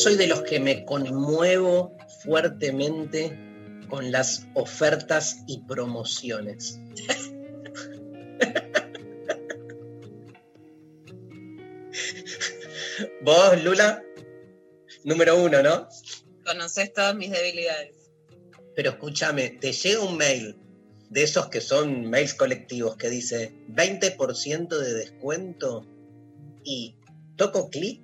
soy de los que me conmuevo fuertemente con las ofertas y promociones. Vos, Lula, número uno, ¿no? Conoces todas mis debilidades. Pero escúchame, te llega un mail de esos que son mails colectivos que dice 20% de descuento y toco clic.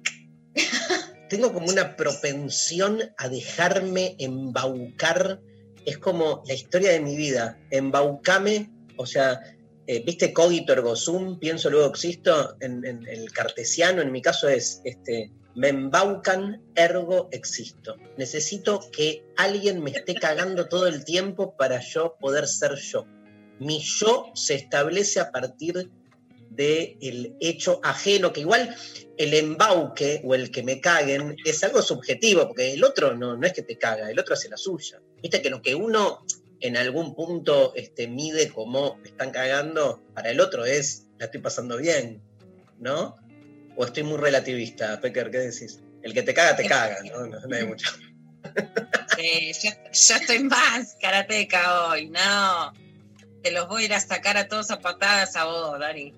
Tengo como una propensión a dejarme embaucar. Es como la historia de mi vida. Embaucame, o sea, eh, ¿viste cogito ergo sum? Pienso luego existo. En, el cartesiano, en mi caso, es este, me embaucan, ergo existo. Necesito que alguien me esté cagando todo el tiempo para yo poder ser yo. Mi yo se establece a partir del hecho ajeno, que igual el embauque o el que me caguen es algo subjetivo, porque el otro no, no es que te caga, el otro hace la suya. Viste que lo que uno en algún punto este, mide como me están cagando, para el otro es la estoy pasando bien, ¿no? ¿O estoy muy relativista, Pecker? ¿Qué decís? El que te caga, te caga, ¿no? No, hay mucho. Eh, yo, yo estoy más karateca hoy, no. Te los voy a ir a sacar a todos a patadas a vos, Dari.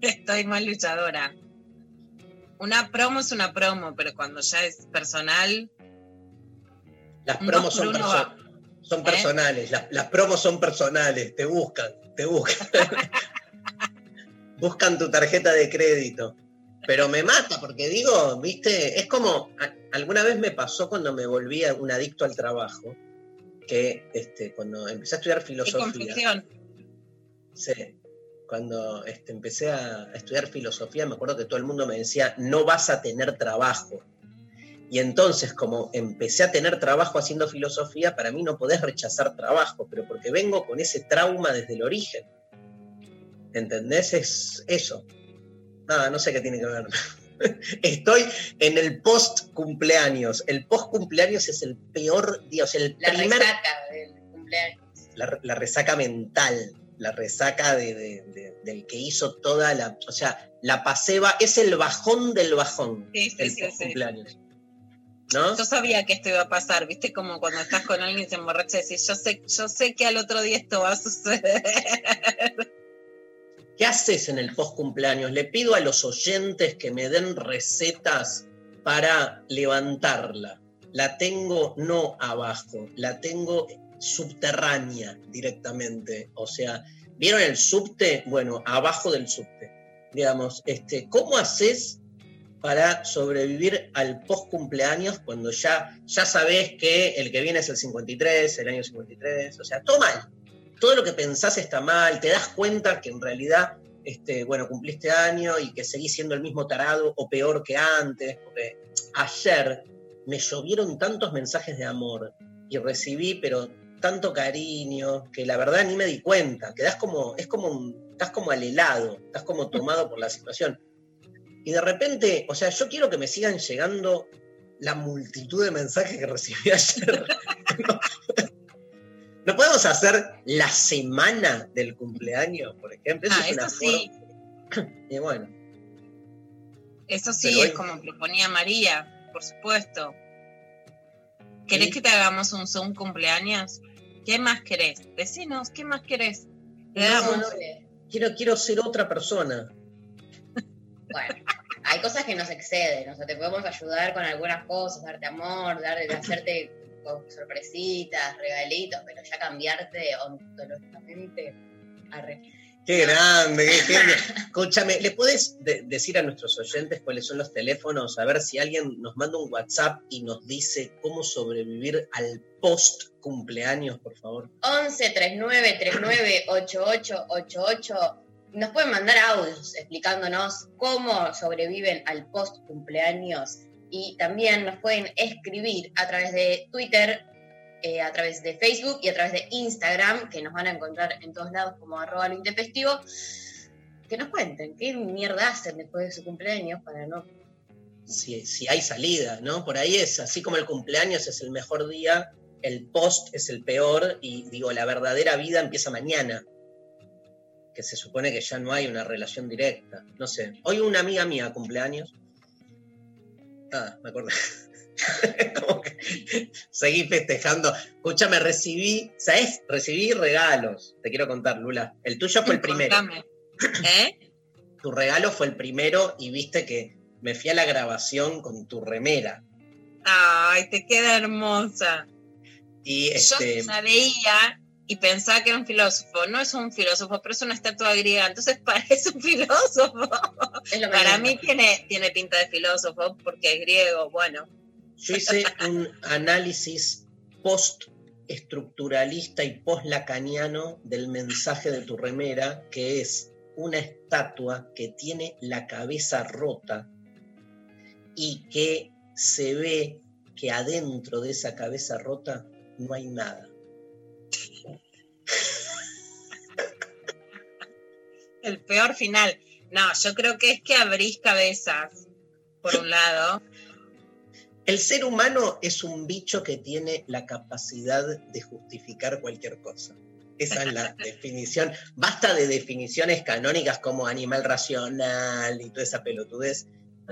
Estoy más luchadora. Una promo es una promo, pero cuando ya es personal, Las promos son, uno perso- va. son ¿Eh? personales, las, las promos son personales, te buscan, te buscan. buscan tu tarjeta de crédito. Pero me mata porque digo, viste, es como, alguna vez me pasó cuando me volví un adicto al trabajo, que este, cuando empecé a estudiar qué filosofía, confusión. Sí. Cuando este, empecé a, estudiar filosofía, me acuerdo que todo el mundo me decía, no vas a tener trabajo. Y entonces, como empecé a tener trabajo haciendo filosofía, para mí no podés rechazar trabajo, pero porque vengo con ese trauma desde el origen. ¿Entendés? Es eso. Nada, no sé qué tiene que ver. Estoy en el post cumpleaños. El post cumpleaños es el peor día, o sea, el La primer resaca del cumpleaños. la, la resaca mental, la resaca de, de- de- del que hizo toda la. O sea, la paseba es el bajón del bajón, Sí, sí, el sí, post-cumpleaños. ¿No? Yo sabía que esto iba a pasar, viste como cuando estás con alguien y se emborracha y decís, yo sé, yo sé que al otro día esto va a suceder. ¿Qué haces en el post cumpleaños? Le pido a los oyentes que me den recetas para levantarla. La tengo no abajo, la tengo subterránea directamente. O sea, ¿vieron el subte? Bueno, abajo del subte. Digamos, este, ¿cómo haces para sobrevivir al post cumpleaños cuando ya, ya sabés que el que viene es el 53, el año 53? O sea, todo mal todo lo que pensás está mal, te das cuenta que en realidad, este, bueno, cumpliste año y que seguís siendo el mismo tarado o peor que antes, porque ayer me llovieron tantos mensajes de amor y recibí, pero tanto cariño, que la verdad ni me di cuenta, quedás como, es como, un- estás como al helado, estás como tomado por la situación. Y de repente, o sea, yo quiero que me sigan llegando la multitud de mensajes que recibí ayer. ¿No podemos hacer la semana del cumpleaños, por ejemplo? Ah, es una eso sí, Y bueno, eso sí, Pero es hoy- como proponía María, por supuesto. ¿Querés Sí. que te hagamos un Zoom cumpleaños? ¿Qué más querés? Decinos, ¿qué más querés? Te No, damos. no. quiero, quiero ser otra persona. Bueno, hay cosas que nos exceden, o sea, te podemos ayudar con algunas cosas, darte amor, dar, hacerte sorpresitas, regalitos, pero ya cambiarte ontológicamente. Arre. Qué grande, qué genio. Escúchame, ¿le puedes de- decir a nuestros oyentes cuáles son los teléfonos? A ver si alguien nos manda un WhatsApp y nos dice cómo sobrevivir al post cumpleaños, por favor. 11 39 39 88 88. Nos pueden mandar audios explicándonos cómo sobreviven al post cumpleaños y también nos pueden escribir a través de Twitter, eh, a través de Facebook y a través de Instagram, que nos van a encontrar en todos lados como arroba lo intempestivo. Que nos cuenten qué mierda hacen después de su cumpleaños para no. Si, si hay salida, ¿no? Por ahí es, así como el cumpleaños es el mejor día, el post es el peor y digo, la verdadera vida empieza mañana. Que se supone que ya no hay una relación directa. No sé. Hoy una amiga mía cumpleaños. Ah, me acordé. Como que seguí festejando. Escúchame, recibí, ¿sabes? Recibí regalos. Te quiero contar, Lula. El tuyo fue el primero. ¿Eh? Tu regalo fue el primero y viste que me fui a la grabación con tu remera. Ay, te queda hermosa. Y este, Yo la veía y pensaba que era un filósofo. No es un filósofo, pero es una estatua griega. Entonces parece un filósofo. Es lo que Para mí tiene, tiene pinta de filósofo porque es griego. Bueno, yo hice un análisis post-estructuralista y post-lacaniano del mensaje de tu remera, que es una estatua que tiene la cabeza rota y que se ve que adentro de esa cabeza rota no hay nada. el peor final. No, yo creo que es que abrís cabezas, por un lado. El ser humano es un bicho que tiene la capacidad de justificar cualquier cosa. Esa es la definición. Basta de definiciones canónicas como animal racional y toda esa pelotudez,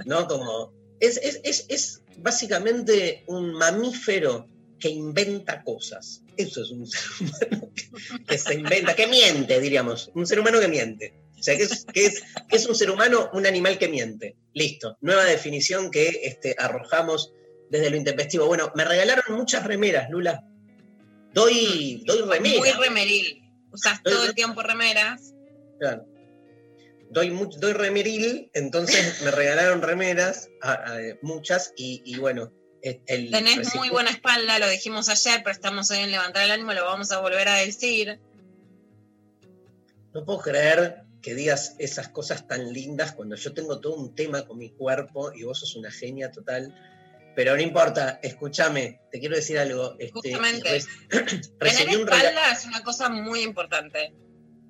¿no? Como. Es, es, es, es básicamente un mamífero que inventa cosas. Eso es un ser humano que, que se inventa, que miente, diríamos. Un ser humano que miente. O sea, que es, que es, que es un ser humano, un animal que miente. Listo. Nueva definición que este, arrojamos desde lo intempestivo. Bueno, me regalaron muchas remeras, Lula. Doy, doy remera. Muy remeril. Usas todo el tiempo remeras. Claro. Doy, doy remeril, entonces me regalaron remeras, a- a- muchas, y, y bueno. el- el Tenés muy buena espalda, lo dijimos ayer, pero estamos hoy en levantar el ánimo, lo vamos a volver a decir. No puedo creer que digas esas cosas tan lindas cuando yo tengo todo un tema con mi cuerpo y vos sos una genia total. Pero no importa, escúchame, te quiero decir algo. Este, Justamente. Tener un espalda es una cosa muy importante.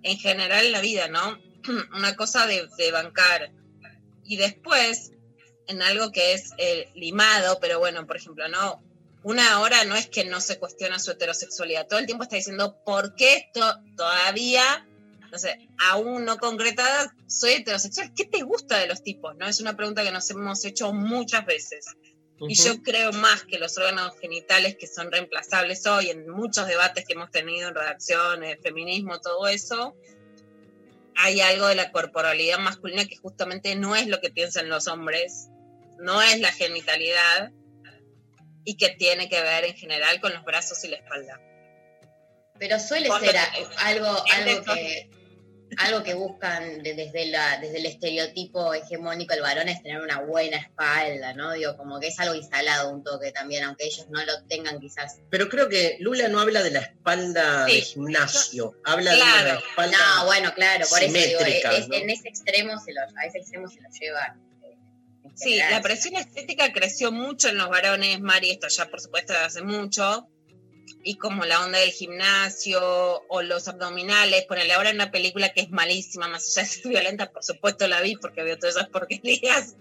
En general en la vida, ¿no? Una cosa de, de bancar. Y después, en algo que es eh, limado, pero bueno, por ejemplo, no. Una ahora no es que no se cuestiona su heterosexualidad. Todo el tiempo está diciendo, ¿por qué esto todavía, no sé, aún no concretada, soy heterosexual? ¿Qué te gusta de los tipos? ¿No? Es una pregunta que nos hemos hecho muchas veces. Y yo creo más que los órganos genitales que son reemplazables hoy en muchos debates que hemos tenido en redacciones, feminismo, todo eso, hay algo de la corporalidad masculina que justamente no es lo que piensan los hombres, no es la genitalidad y que tiene que ver en general con los brazos y la espalda. Pero suele ser algo, algo que algo que buscan de- desde, la, desde el estereotipo hegemónico del varón es tener una buena espalda, ¿no? Digo, como que es algo instalado un toque también, aunque ellos no lo tengan quizás. Pero creo que Lula no habla de la espalda Sí. de gimnasio, habla de la espalda. No, bueno, claro, por eso digo, simétrica, es- ¿no? en ese extremo se lo, a ese extremo se lo llevan. eh, Sí, la presión estética creció mucho en los varones, Mari, esto ya por supuesto hace mucho, y como la onda del gimnasio o los abdominales, ponele ahora en una película que es malísima, más allá de ser violenta, por supuesto la vi porque veo todas esas porquerías,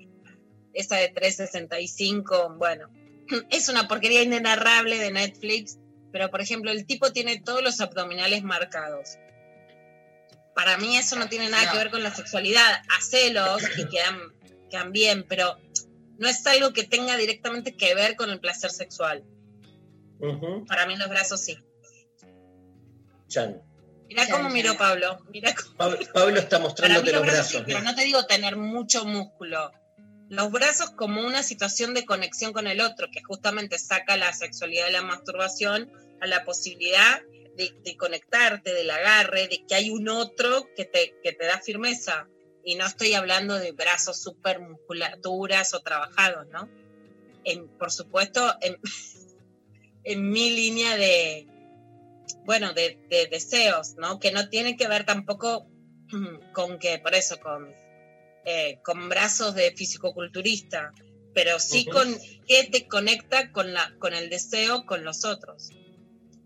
esa de 365, bueno, es una porquería inenarrable de Netflix, pero por ejemplo el tipo tiene todos los abdominales marcados. Para mí eso no tiene nada No. que ver con la sexualidad, hacelos y quedan, quedan bien, pero no es algo que tenga directamente que ver con el placer sexual. Para mí los brazos sí. Chan. Mira Ya, cómo miró Pablo. Cómo- Pablo, Pablo está mostrándote los los brazos sí, pero ¿no? no te digo tener mucho músculo. los brazos como una situación de conexión con el otro, que justamente saca la sexualidad de la masturbación a la posibilidad de, de conectarte, del agarre, de que hay un otro que te, que te da firmeza. Y no estoy hablando de brazos súper musculaturas o trabajados, ¿no? En, por supuesto, en, en mi línea de, bueno, de, de deseos, ¿no? Que no tiene que ver tampoco con que, por eso, con eh, con brazos de fisicoculturista, pero sí con qué te conecta con, la, con el deseo con los otros.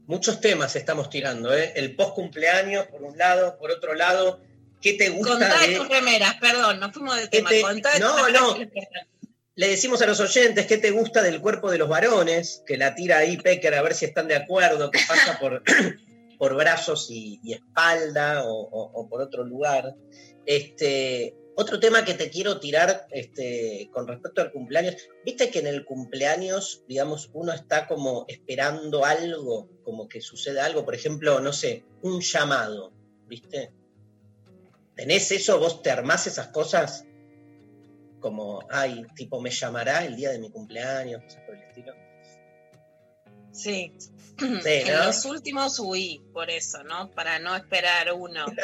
Muchos temas estamos tirando, ¿eh? El post cumpleaños, por un lado, por otro lado, ¿qué te gusta? Contá de... tus remeras, perdón, nos fuimos de tema. te... Contá no, tus no. Le decimos a los oyentes qué te gusta del cuerpo de los varones, que la tira ahí Pecker a ver si están de acuerdo, que pasa por, por brazos y, espalda o, por otro lugar. Este, otro tema que te quiero tirar este, con respecto al cumpleaños, viste que en el cumpleaños, digamos, uno está como esperando algo, como que suceda algo, por ejemplo, no sé, un llamado, ¿viste? ¿Tenés eso? ¿Vos te armás esas cosas? Como, ay, tipo, me llamará el día de mi cumpleaños, cosas por el estilo. Sí. Sí, En los últimos huí, por eso, ¿no? Para no esperar uno.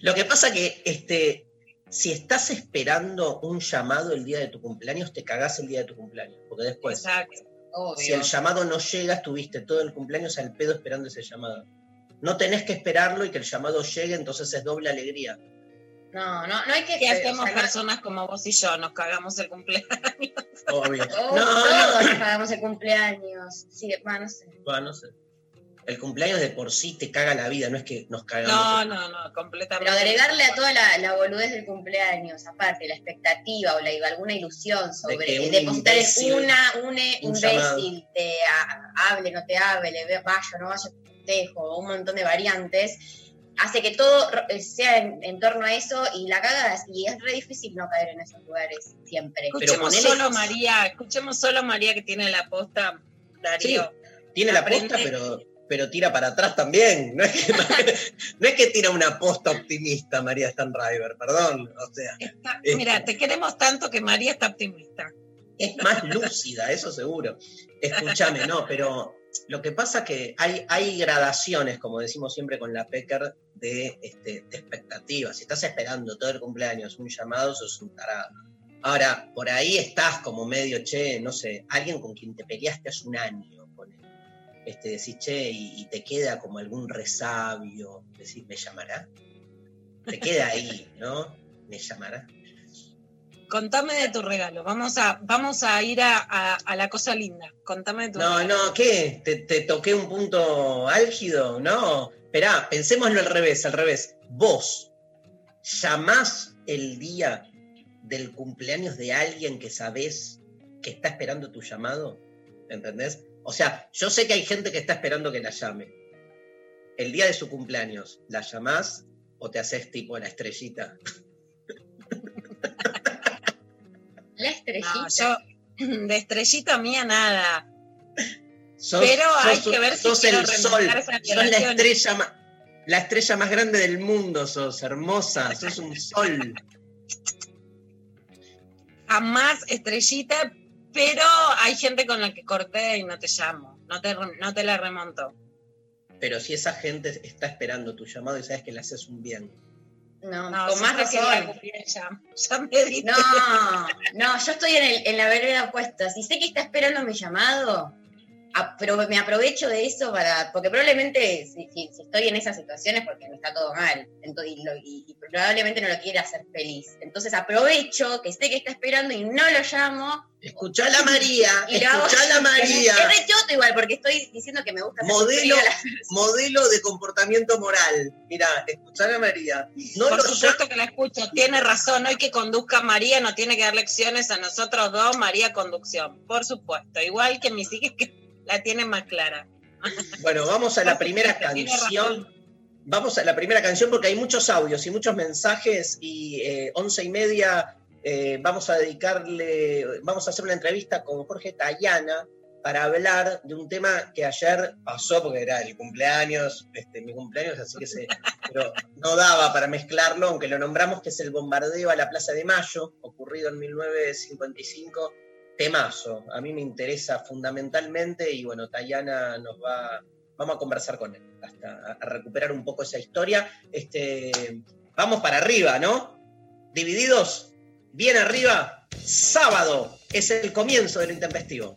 Lo que pasa que este, si estás esperando un llamado el día de tu cumpleaños, te cagás el día de tu cumpleaños. Porque después, Exacto. Obvio. si el llamado no llega, estuviste todo el cumpleaños al pedo esperando ese llamado. No tenés que esperarlo y que el llamado llegue, entonces es doble alegría. No, no, no hay que ¿Qué esperar, hacemos o sea, no- personas como vos y yo? Nos cagamos el cumpleaños. Obvio. Oh, No, todos no. pagamos el cumpleaños. Sí, va, no sé. Bueno, no sé. El cumpleaños de por sí te caga la vida, no es que nos cagamos. No, no, no, completamente. Pero agregarle a toda la, la boludez del cumpleaños, aparte, la expectativa o la, alguna ilusión sobre que un depositar una, un e- un imbécil, te a- hable, no te hable, ve- vaya, no vaya, dejo, un montón de variantes, hace que todo ro- sea en, en torno a eso y la cagas y es re difícil no caer en esos lugares siempre. Escuchemos solo a María, escuchemos solo María que tiene la posta, Darío. Tiene la posta, pero, pero tira para atrás también. No es, que, no es que tira una posta optimista María Stanriver, perdón. O sea, Está- Eh. mira, te queremos tanto que María está optimista. es más lúcida, eso seguro. Escúchame, no, pero lo que pasa que hay, hay gradaciones, como decimos siempre con la Pecker, de, este, de expectativas. Si estás esperando todo el cumpleaños un llamado, sos un tarado. Ahora, por ahí estás como medio, che, no sé, alguien con quien te peleaste hace un año, ponele. este, decís, che, y, y te queda como algún resabio, decís, ¿me llamará? Te queda ahí, ¿no? ¿Me llamará? Contame de tu regalo. Vamos a, vamos a ir a, a- a la cosa linda. Contame de tu No, regalo. no, ¿qué? ¿Te, te toqué un punto álgido? No. Esperá, pensémoslo al revés, al revés. Vos llamás el día del cumpleaños de alguien que sabés que está esperando tu llamado, ¿entendés? O sea, yo sé que hay gente que está esperando que la llame. El día de su cumpleaños, ¿la llamás o te haces tipo la estrellita? La estrellita. No, yo de estrellita mía nada. Sos- Pero hay sos- que ver si sos el sol, sos la estrella más, la estrella más grande del mundo, sos hermosa, sos un sol. Jamás estrellita, pero hay gente con la que corté y no te llamo. No te, no te la remonto. Pero si esa gente está esperando tu llamado y sabes que le haces un bien. No, No, con más razón. cumplir Ya, ya me diste. No, no, yo estoy en, el- en la vereda opuesta. Si sé que está esperando mi llamado, apro- me aprovecho de eso para. Porque probablemente, si, si- si estoy en esas situaciones, porque me está todo mal. Ento- y, lo- y- y probablemente no lo quiere hacer feliz. Entonces aprovecho que sé que está esperando y no lo llamo. Escuchala a María, Y lo hago. escuchala a María. Es re choto igual, porque estoy diciendo que me gusta Modelo, la- modelo de comportamiento moral. Mira, escuchala a María. No Por lo supuesto que la escucho. Tiene razón. Hoy que conduzca María no tiene que dar lecciones a nosotros dos, María conducción. Por supuesto. Igual que mis hijas que la tiene más clara. Bueno, vamos a la primera canción. Vamos a la primera canción porque hay muchos audios y muchos mensajes y eh, once y media eh, vamos a dedicarle, vamos a hacer una entrevista con Jorge Tayana para hablar de un tema que ayer pasó porque era el cumpleaños, este, mi cumpleaños, así que se, pero no daba para mezclarlo, aunque lo nombramos que es el bombardeo a la Plaza de Mayo, ocurrido en 1955 temazo. A mí me interesa fundamentalmente y bueno, Tayana nos va, vamos a conversar con él hasta a recuperar un poco esa historia. Este, vamos para arriba, ¿no? Divididos, bien arriba, sábado es el comienzo del intempestivo.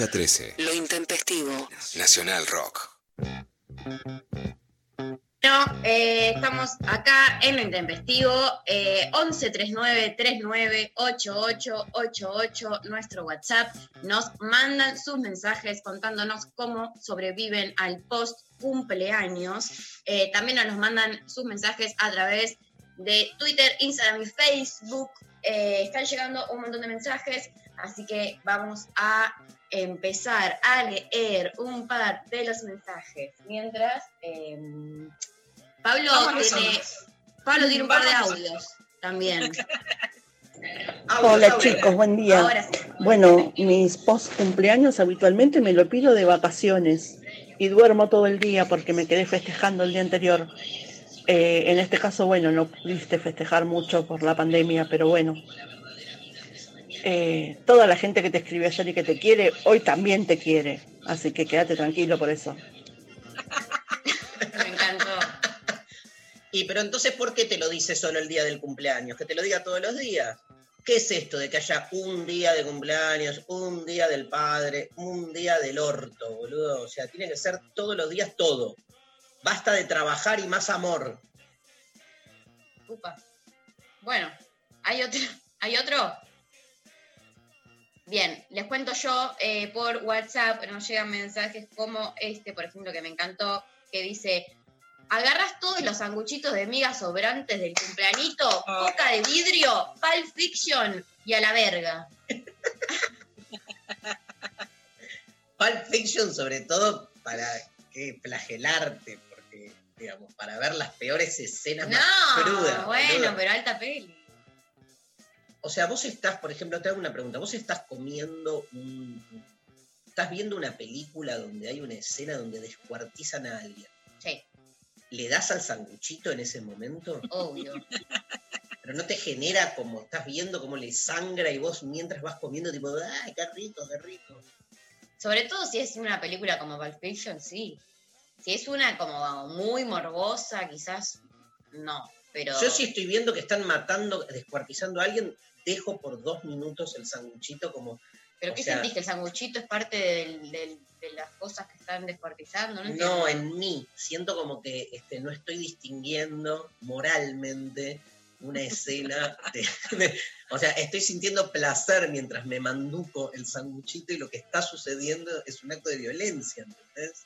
a 13. Lo intempestivo. Nacional Rock. Bueno, eh, estamos acá en lo intempestivo, eh, 1139-398888, nuestro WhatsApp. Nos mandan sus mensajes contándonos cómo sobreviven al post cumpleaños. Eh, también nos mandan sus mensajes a través de Twitter, Instagram y Facebook. Eh, están llegando un montón de mensajes, así que vamos a empezar a leer un par de los mensajes. Mientras, eh, Pablo, tiene. Pablo tiene un par de audios también. Hola audios. chicos, buen día. Sí. Bueno, mis post cumpleaños habitualmente me lo pido de vacaciones y duermo todo el día porque me quedé festejando el día anterior. Eh, en este caso, bueno, no pudiste festejar mucho por la pandemia, pero bueno. Eh, toda la gente que te escribió ayer y que te quiere, hoy también te quiere. Así que quédate tranquilo por eso. Me encantó. Y pero entonces, ¿por qué te lo dice solo el día del cumpleaños? Que te lo diga todos los días. ¿Qué es esto de que haya un día de cumpleaños, un día del padre, un día del orto, boludo? O sea, tiene que ser todos los días todo. Basta de trabajar y más amor. Upa. Bueno, ¿hay otro? ¿Hay otro? Bien, les cuento yo eh, por WhatsApp, nos llegan mensajes como este, por ejemplo, que me encantó, que dice, agarras todos los sanguchitos de migas sobrantes del cumpleañito, Oh. coca de vidrio, Pulp Fiction y a la verga. Pulp Fiction, sobre todo, para flagelarte, porque, digamos, para ver las peores escenas más No, crudas. bueno, boludo. pero alta peli. O sea, vos estás, por ejemplo, te hago una pregunta. Vos estás comiendo un. Estás viendo una película donde hay una escena donde descuartizan a alguien. Sí, ¿Le das al sanguchito en ese momento? obvio. Pero no te genera como estás viendo cómo le sangra y vos mientras vas comiendo, tipo, ¡ay, qué rico, qué rico! Sobre todo si es una película como Pulp Fiction, sí. Si es una como muy morbosa, quizás no. Pero Yo sí estoy viendo que están matando, descuartizando a alguien, dejo por dos minutos el sanguchito como. ¿Pero qué sea- sentís? ¿Que el sanguchito es parte del- del- de las cosas que están descuartizando? No. No, en mí. Siento como que este, no estoy distinguiendo moralmente una escena de, de- O sea, estoy sintiendo placer mientras me manduco el sanguchito y lo que está sucediendo es un acto de violencia, ¿entendés?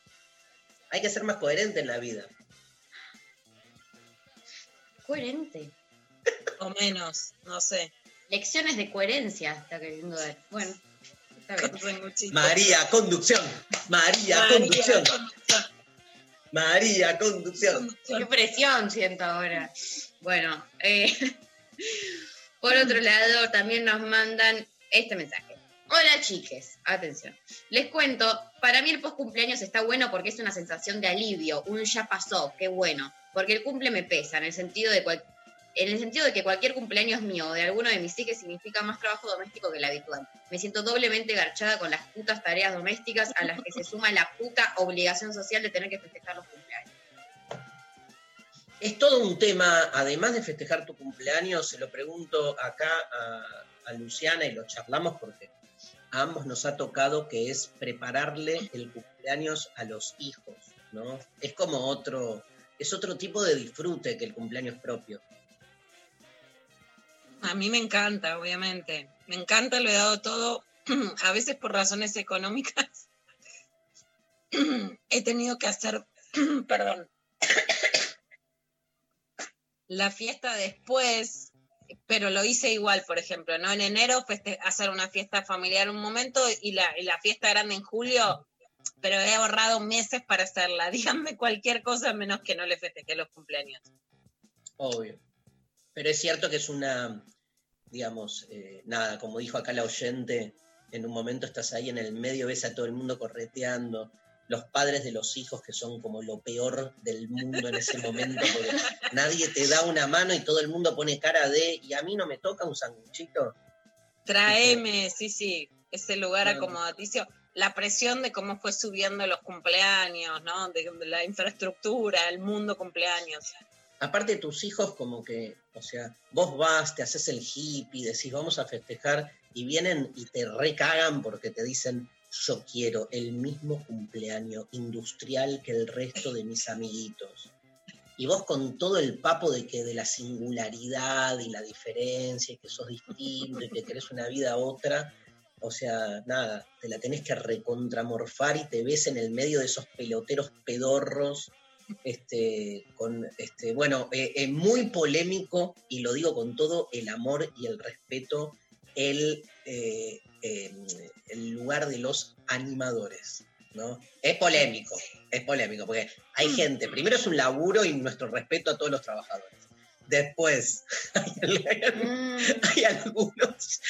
Hay que ser más coherente en la vida. Coherente. O menos, no sé. Lecciones de coherencia está queriendo dar. Bueno, está bien. María, conducción. María, María, conducción. conducción, María, conducción. conducción. Qué presión siento ahora. Bueno, eh, por otro lado, también nos mandan este mensaje. Hola chiques, atención. Les cuento, para mí el post cumpleaños está bueno porque es una sensación de alivio, un ya pasó, qué bueno. Porque el cumple me pesa, en el sentido de cual- en el sentido de que cualquier cumpleaños mío o de alguno de mis hijos significa más trabajo doméstico que el habitual. Me siento doblemente garchada con las putas tareas domésticas a las que se suma la puta obligación social de tener que festejar los cumpleaños. Es todo un tema, además de festejar tu cumpleaños, se lo pregunto acá a, Luciana y lo charlamos porque a ambos nos ha tocado que es prepararle el cumpleaños a los hijos, ¿no? Es como otro, es otro tipo de disfrute que el cumpleaños propio. A mí me encanta, obviamente. Me encanta, lo he dado todo, a veces por razones económicas. He tenido que hacer, perdón, la fiesta después, pero lo hice igual, por ejemplo, ¿no? En enero feste- hacer una fiesta familiar un momento y la, y la fiesta grande en julio, pero he ahorrado meses para hacerla. Díganme cualquier cosa menos que no le festejé los cumpleaños. Obvio. Pero es cierto que es una, digamos, eh, nada, como dijo acá la oyente, en un momento estás ahí en el medio, ves a todo el mundo correteando, los padres de los hijos que son como lo peor del mundo en ese momento, porque nadie te da una mano y todo el mundo pone cara de, y a mí no me toca un sanguchito. Traeme, sí, sí, ese lugar acomodaticio. La presión de cómo fue subiendo los cumpleaños, ¿no? De, de la infraestructura, el mundo cumpleaños. Aparte tus hijos como que, o sea, vos vas, te haces el hippie, decís vamos a festejar y vienen y te recagan porque te dicen yo quiero el mismo cumpleaños industrial que el resto de mis amiguitos. y vos con todo el papo de que de la singularidad y la diferencia, y que sos distinto y que querés una vida a otra, o sea, nada, te la tenés que recontramorfar y te ves en el medio de esos peloteros pedorros, este, con, este, bueno, eh, eh, muy polémico, y lo digo con todo el amor y el respeto, el, eh, eh, el lugar de los animadores. ¿no? Es polémico, es polémico, porque hay gente, primero es un laburo y nuestro respeto a todos los trabajadores. Después, hay, Mm, hay algunos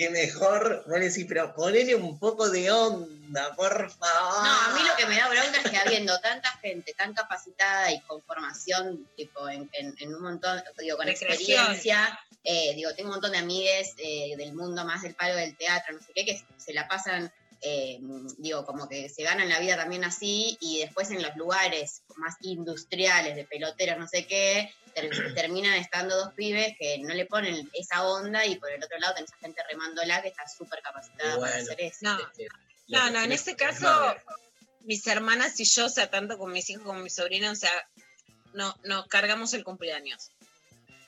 que mejor, vos decís, pero ponele un poco de onda, por favor. No, a mí lo que me da bronca es que habiendo tanta gente tan capacitada y con formación, tipo, en, en- en un montón, digo, con experiencia, eh, digo, tengo un montón de amigues eh, del mundo más del palo del teatro, no sé qué, que se la pasan, eh, digo, como que se ganan la vida también así, y después en los lugares más industriales, de peloteros, no sé qué, ter- terminan estando dos pibes que no le ponen esa onda, y por el otro lado tenés a gente remándola que está súper capacitada para hacer eso. No, Este, no, lo no, en este caso, mis hermanas y yo, o sea, tanto con mis hijos como con mi sobrina, o sea, no, no cargamos el cumpleaños.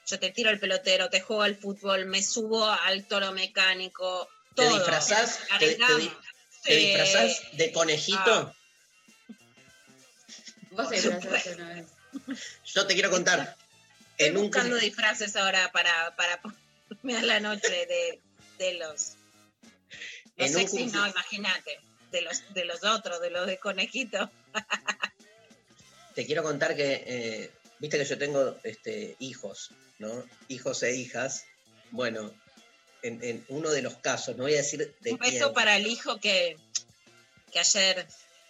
Yo te tiro el pelotero, te juego al fútbol, me subo al toro mecánico, ¿Te todo. disfrazás? ¿Te, te di- Cargamos. Te disfrazás de conejito? Ah. Vos te disfrazaste una vez. Yo te quiero contar. Estoy En un buscando cum- disfraces ahora para, para ponerme a la noche de, de los... Los un cumple- no, imagínate. De los, de los otros, de los de conejito. te quiero contar que, eh, viste que yo tengo este, hijos, ¿no? Hijos e hijas. Bueno, en, en uno de los casos, no voy a decir de Un quién. beso para el hijo que, que ayer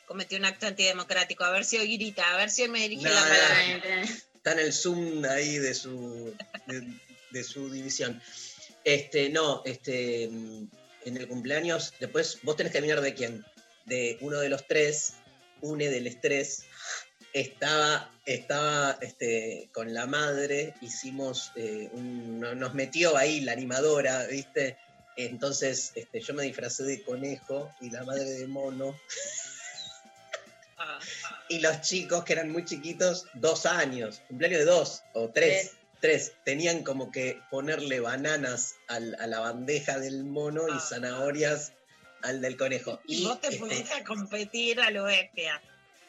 cometió un acto antidemocrático. A ver si hoy grita, a ver si hoy me dirige la no, palabra. Está en el Zoom ahí de su, de, de su división. Este, no, este, en el cumpleaños, después vos tenés que adivinar de quién. De uno de los tres, une del estrés, estaba, estaba este, con la madre, hicimos, eh, un- no- nos metió ahí la animadora, ¿viste? Entonces este, yo me disfracé de conejo y la madre de mono. Ah, Y los chicos, que eran muy chiquitos, dos años, cumpleaños de dos o tres, tres, tenían como que ponerle bananas al- a la bandeja del mono y Ah. zanahorias al del conejo. y vos te este, pusiste a competir a lo bestia.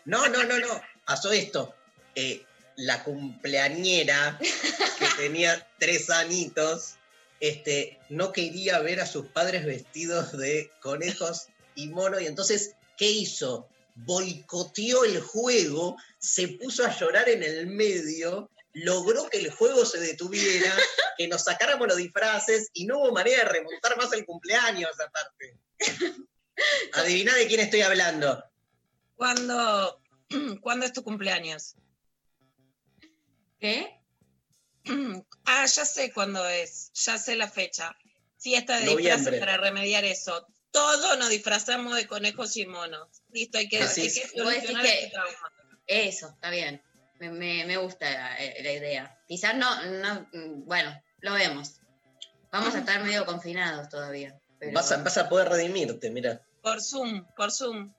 no, no, no, no, pasó esto. Eh, la cumpleañera, que tenía tres añitos, este, no quería ver a sus padres vestidos de conejos y mono, y entonces, ¿qué hizo? Boicoteó el juego, se puso a llorar en el medio, logró que el juego se detuviera, que nos sacáramos los disfraces, y no hubo manera de remontar más el cumpleaños aparte. Adivina de quién estoy hablando. ¿Cuándo, ¿Cuándo es tu cumpleaños? ¿Qué? Ah, ya sé cuándo es, ya sé la fecha. Fiesta de disfraces para remediar eso. Todos nos disfrazamos de conejos y monos. Listo, hay que, hay Decís- que Vos decís solucionar que- este trauma. Eso, está bien. Me, me- me gusta la, eh, la idea. Quizás no, no, mm, bueno, lo vemos. Vamos a estar medio confinados todavía. pero- Vas a, vas a poder redimirte, mira. Por Zoom, por Zoom.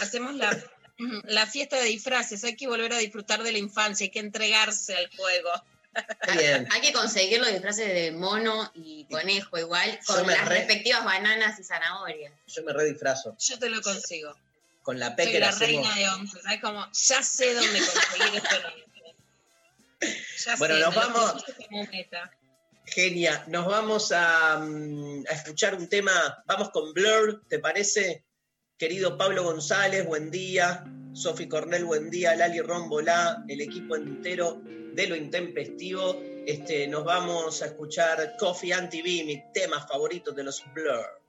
Hacemos la, la fiesta de disfraces. Hay que volver a disfrutar de la infancia, hay que entregarse al juego. Está bien. Hay que conseguir los disfraces de mono y conejo igual, con las re- respectivas bananas y zanahorias. Yo me redisfrazo. Yo te lo consigo. Con la Soy pequeña la hacemos. reina de once. ¿Sabes cómo? Ya sé dónde conseguir esto. Ya Bueno, sé, nos vamos. como. Genia, nos vamos a, mm, a escuchar un tema. Vamos con Blur, ¿te parece? Querido Pablo González, buen día. Sofi Cornell, buen día. Lali Rombolá, el equipo entero de lo intempestivo. Este, nos vamos a escuchar Coffee Anti-B, mi tema favorito de los Blur.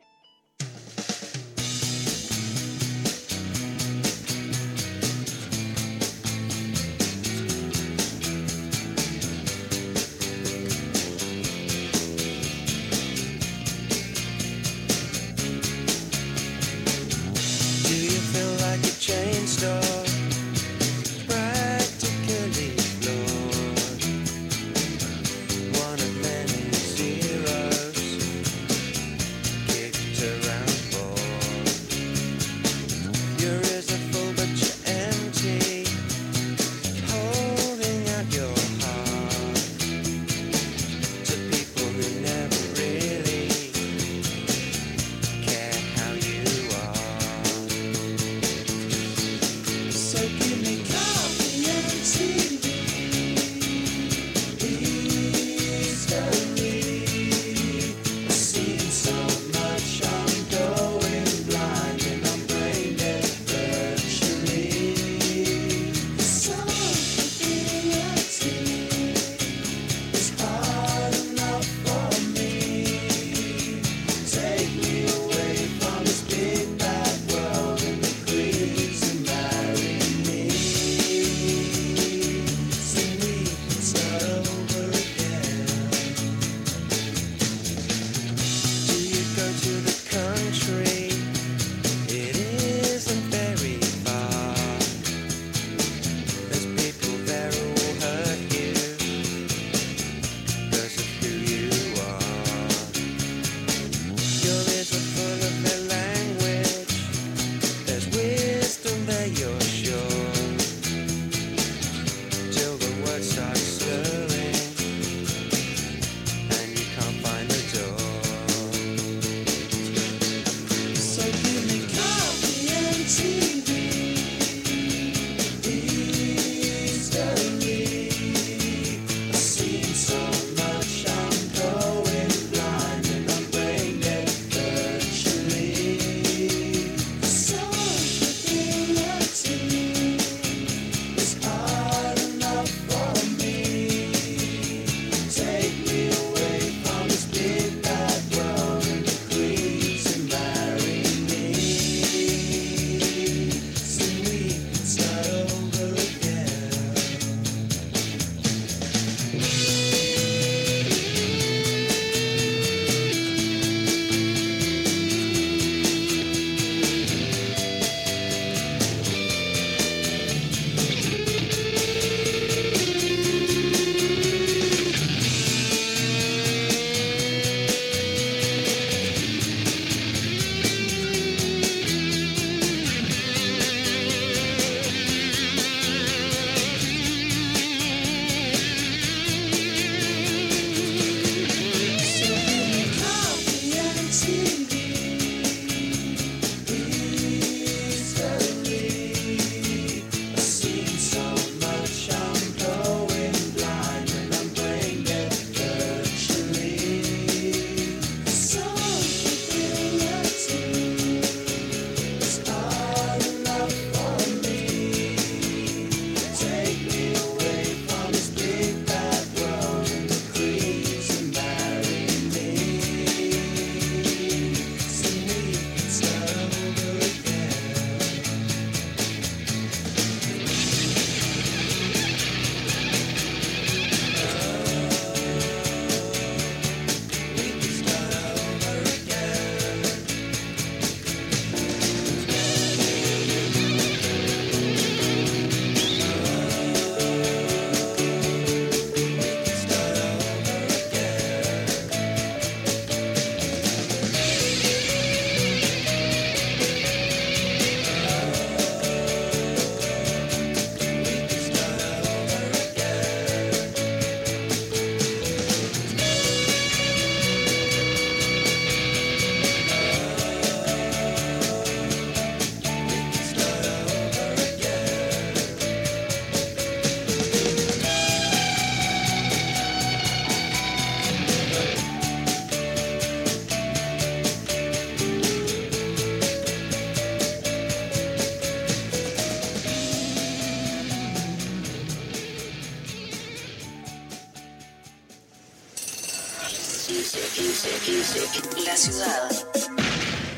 Ciudad.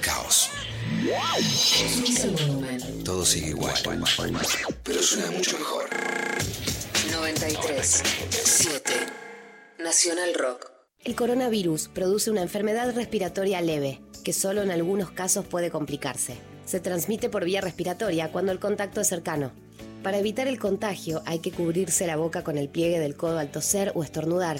Caos. Todo sigue igual. Pero suena mucho mejor. 93 7 Nacional Rock. El coronavirus produce una enfermedad respiratoria leve, que solo en algunos casos puede complicarse. Se transmite por vía respiratoria cuando el contacto es cercano. Para evitar el contagio hay que cubrirse la boca con el pliegue del codo al toser o estornudar,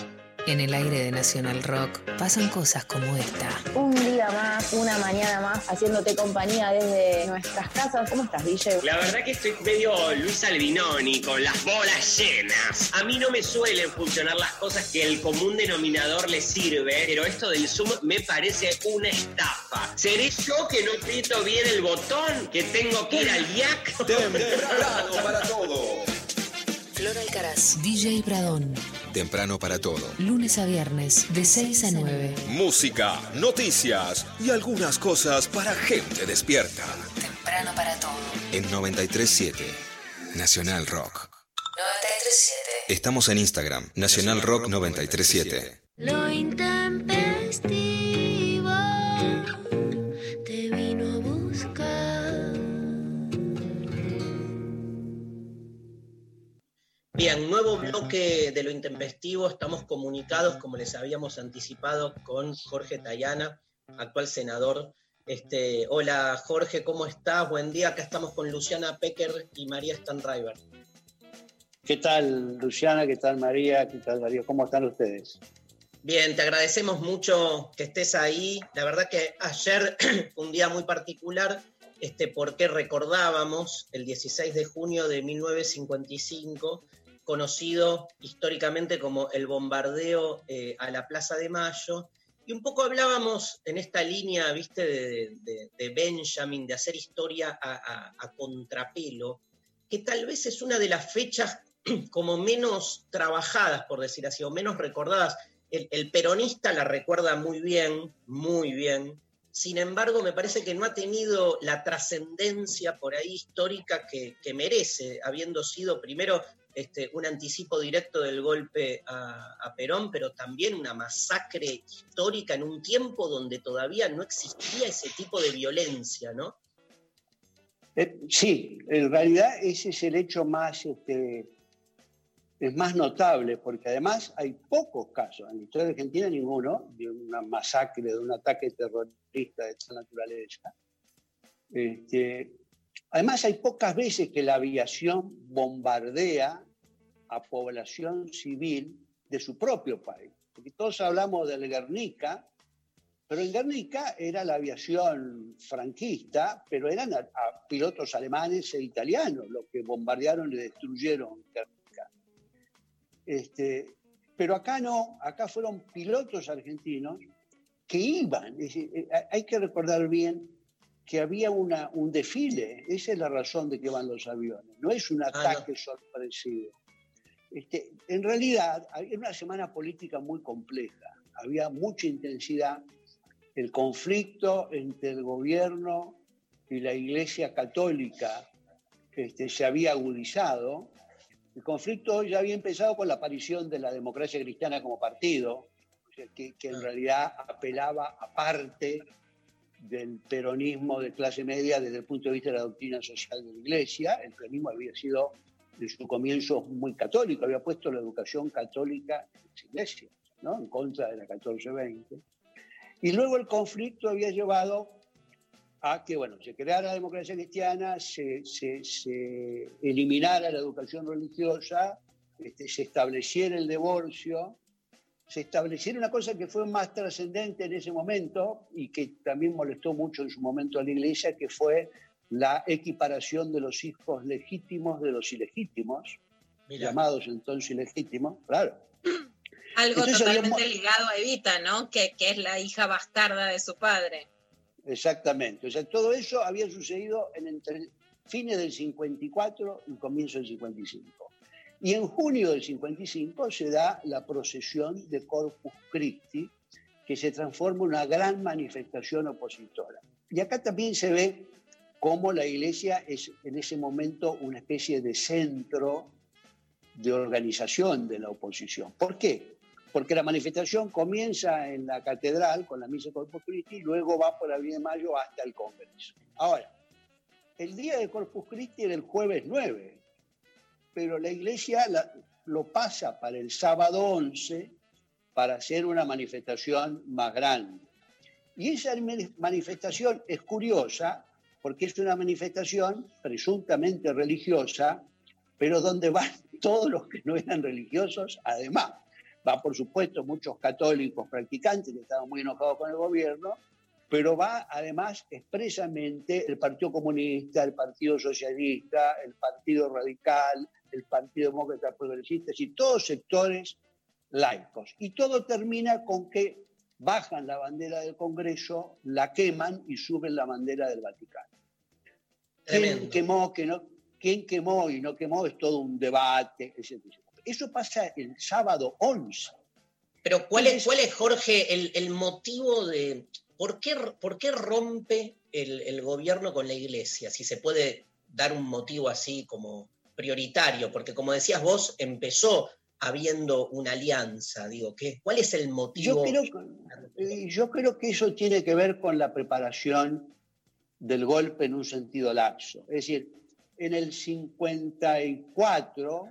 En el aire de Nacional Rock pasan cosas como esta. Un día más, una mañana más, haciéndote compañía desde nuestras casas. ¿Cómo estás, DJ? La verdad que estoy medio Luis Albinoni, con las bolas llenas. A mí no me suelen funcionar las cosas que el común denominador le sirve, pero esto del Zoom me parece una estafa. ¿Seré yo que no aprieto bien el botón? ¿Que tengo que ir al IAC? Temprano para todo. Flor Alcaraz, DJ Pradón. Temprano para todo. Lunes a viernes, de 6 a 9. Música, noticias y algunas cosas para gente despierta. Temprano para todo. En 937 Nacional Rock. 937. Estamos en Instagram, Nacional Rock 937. Lo intempestivo Bien, nuevo bloque de lo intempestivo. Estamos comunicados, como les habíamos anticipado, con Jorge Tayana, actual senador. Este, hola Jorge, ¿cómo estás? Buen día. Acá estamos con Luciana Pecker y María Stanriver. ¿Qué tal, Luciana? ¿Qué tal, María? ¿Qué tal, Darío? ¿Cómo están ustedes? Bien, te agradecemos mucho que estés ahí. La verdad que ayer fue un día muy particular este, porque recordábamos el 16 de junio de 1955, conocido históricamente como el bombardeo eh, a la Plaza de Mayo. Y un poco hablábamos en esta línea, viste, de, de- Benjamin, de hacer historia a contrapelo, que tal vez es una de las fechas como menos trabajadas, por decir así, o menos recordadas. El, el peronista la recuerda muy bien, muy bien. Sin embargo, me parece que no ha tenido la trascendencia por ahí histórica que, que merece, habiendo sido primero este, un anticipo directo del golpe a, Perón, pero también una masacre histórica en un tiempo donde todavía no existía ese tipo de violencia, ¿no? Eh, sí, en realidad ese es el hecho más, este, es más notable, porque además hay pocos casos, en la historia de Argentina ninguno, de una masacre, de un ataque terrorista de esta naturaleza. Este, además hay pocas veces que la aviación bombardea a población civil de su propio país. Todos hablamos del Guernica, pero en Guernica era la aviación franquista, pero eran pilotos alemanes e italianos los que bombardearon y destruyeron Guernica. Este, pero acá no, acá fueron pilotos argentinos que iban. Eh, hay que recordar bien que había una, un desfile, esa es la razón de que van los aviones, no es un ataque sorpresivo. Este, en realidad, era una semana política muy compleja, había mucha intensidad, el conflicto entre el gobierno y la Iglesia Católica este, se había agudizado, el conflicto ya había empezado con la aparición de la democracia cristiana como partido, que, que en realidad apelaba a parte del peronismo de clase media desde el punto de vista de la doctrina social de la Iglesia. El peronismo había sido en su comienzo muy católico, había puesto la educación católica en las iglesias, ¿no? en contra de la 1420. Y luego el conflicto había llevado a que bueno, se creara la democracia cristiana, se, se, se eliminara la educación religiosa, este, se estableciera el divorcio, se estableciera una cosa que fue más trascendente en ese momento y que también molestó mucho en su momento a la iglesia, que fue la equiparación de los hijos legítimos de los ilegítimos, Mirá. llamados entonces ilegítimos, claro. Algo Entonces totalmente ligado a Evita, ¿no? Que, que es la hija bastarda de su padre. Exactamente. O sea, todo eso había sucedido en entre fines del 54 y comienzo del 55. Y en junio del 55 se da la procesión de Corpus Christi, que se transforma en una gran manifestación opositora. Y acá también se ve cómo la iglesia es en ese momento una especie de centro de organización de la oposición. ¿Por qué? Porque la manifestación comienza en la catedral con la misa de Corpus Christi y luego va por Avenida de Mayo hasta el Congreso. Ahora, el día de Corpus Christi era el jueves 9, pero la iglesia lo pasa para el sábado 11 para hacer una manifestación más grande. Y esa mani- manifestación es curiosa porque es una manifestación presuntamente religiosa, pero donde van todos los que no eran religiosos, además. Va, por supuesto, muchos católicos practicantes que estaban muy enojados con el gobierno, pero va además expresamente el Partido Comunista, el Partido Socialista, el Partido Radical, el Partido Demócrata Progresista, y todos sectores laicos. Y todo termina con que bajan la bandera del Congreso, la queman y suben la bandera del Vaticano. ¿Quién quemó, que no, quién quemó y no quemó? Es todo un debate. Eso pasa el sábado 11. Pero ¿cuál es, cuál es Jorge, el, el motivo de... ¿Por qué, por qué rompe el, el gobierno con la iglesia? Si se puede dar un motivo así como prioritario, porque como decías vos, empezó habiendo una alianza, digo, ¿qué, ¿cuál es el Yo motivo? creo, que- eh, yo creo que eso tiene que ver con la preparación del golpe en un sentido laxo. Es decir, en el 54,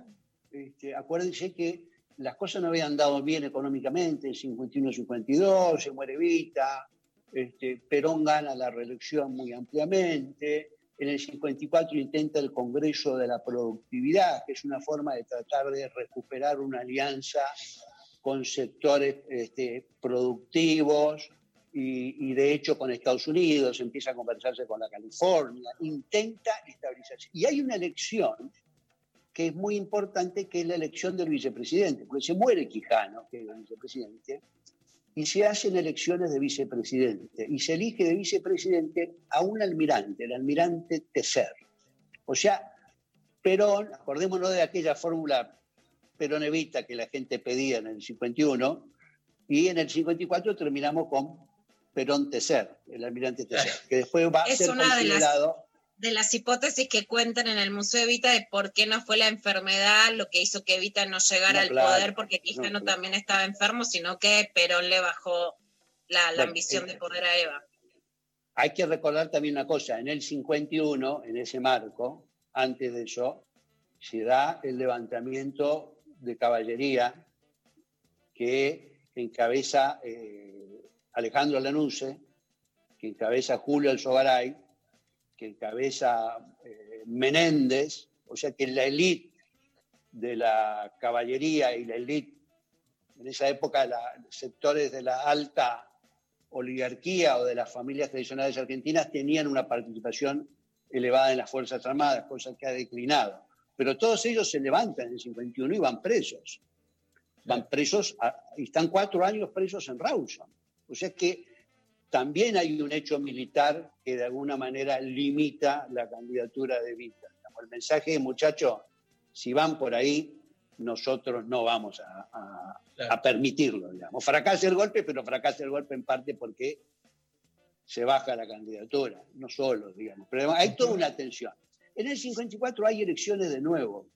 este, acuérdense que las cosas no habían dado bien económicamente, en 51-52, se muere Vita, este, Perón gana la reelección muy ampliamente, en el 54 intenta el Congreso de la Productividad, que es una forma de tratar de recuperar una alianza con sectores este, productivos y, de hecho con Estados Unidos, empieza a conversarse con la California, intenta estabilizarse. Y hay una elección que es muy importante, que es la elección del vicepresidente, porque se muere Quijano, que era el vicepresidente, y se hacen elecciones de vicepresidente, y se elige de vicepresidente a un almirante, el almirante Tesser. O sea, Perón, acordémonos de aquella fórmula peronevita que la gente pedía en el 51, y en el 54 terminamos con Perón Tesser, el almirante Tesser, que después va a Es ser considerado... de las hipótesis que cuentan en el Museo Evita de por qué no fue la enfermedad lo que hizo que Evita no llegara No, al claro. poder porque Quijano No, también estaba enfermo, sino que Perón le bajó la, la ambición eh, de poder a Eva. Hay que recordar también una cosa, en el 51, en ese marco, antes de eso, se da el levantamiento de caballería que encabeza eh, Alejandro Lanusse, que encabeza Julio Alzogaray, que encabeza eh, Menéndez, o sea que la élite de la caballería y la élite, en esa época los sectores de la alta oligarquía o de las familias tradicionales argentinas tenían una participación elevada en las Fuerzas Armadas, cosa que ha declinado. Pero todos ellos se levantan en el 51 y van presos. Van presos a- y están cuatro años presos en Rawson. O sea que también hay un hecho militar que de alguna manera limita la candidatura de Vita. El mensaje es, muchachos, si van por ahí, nosotros no vamos a, a- a permitirlo. Digamos. Fracasa el golpe, pero fracasa el golpe en parte porque se baja la candidatura, no solo, digamos. Pero además hay toda una tensión. En el 54 hay elecciones de nuevo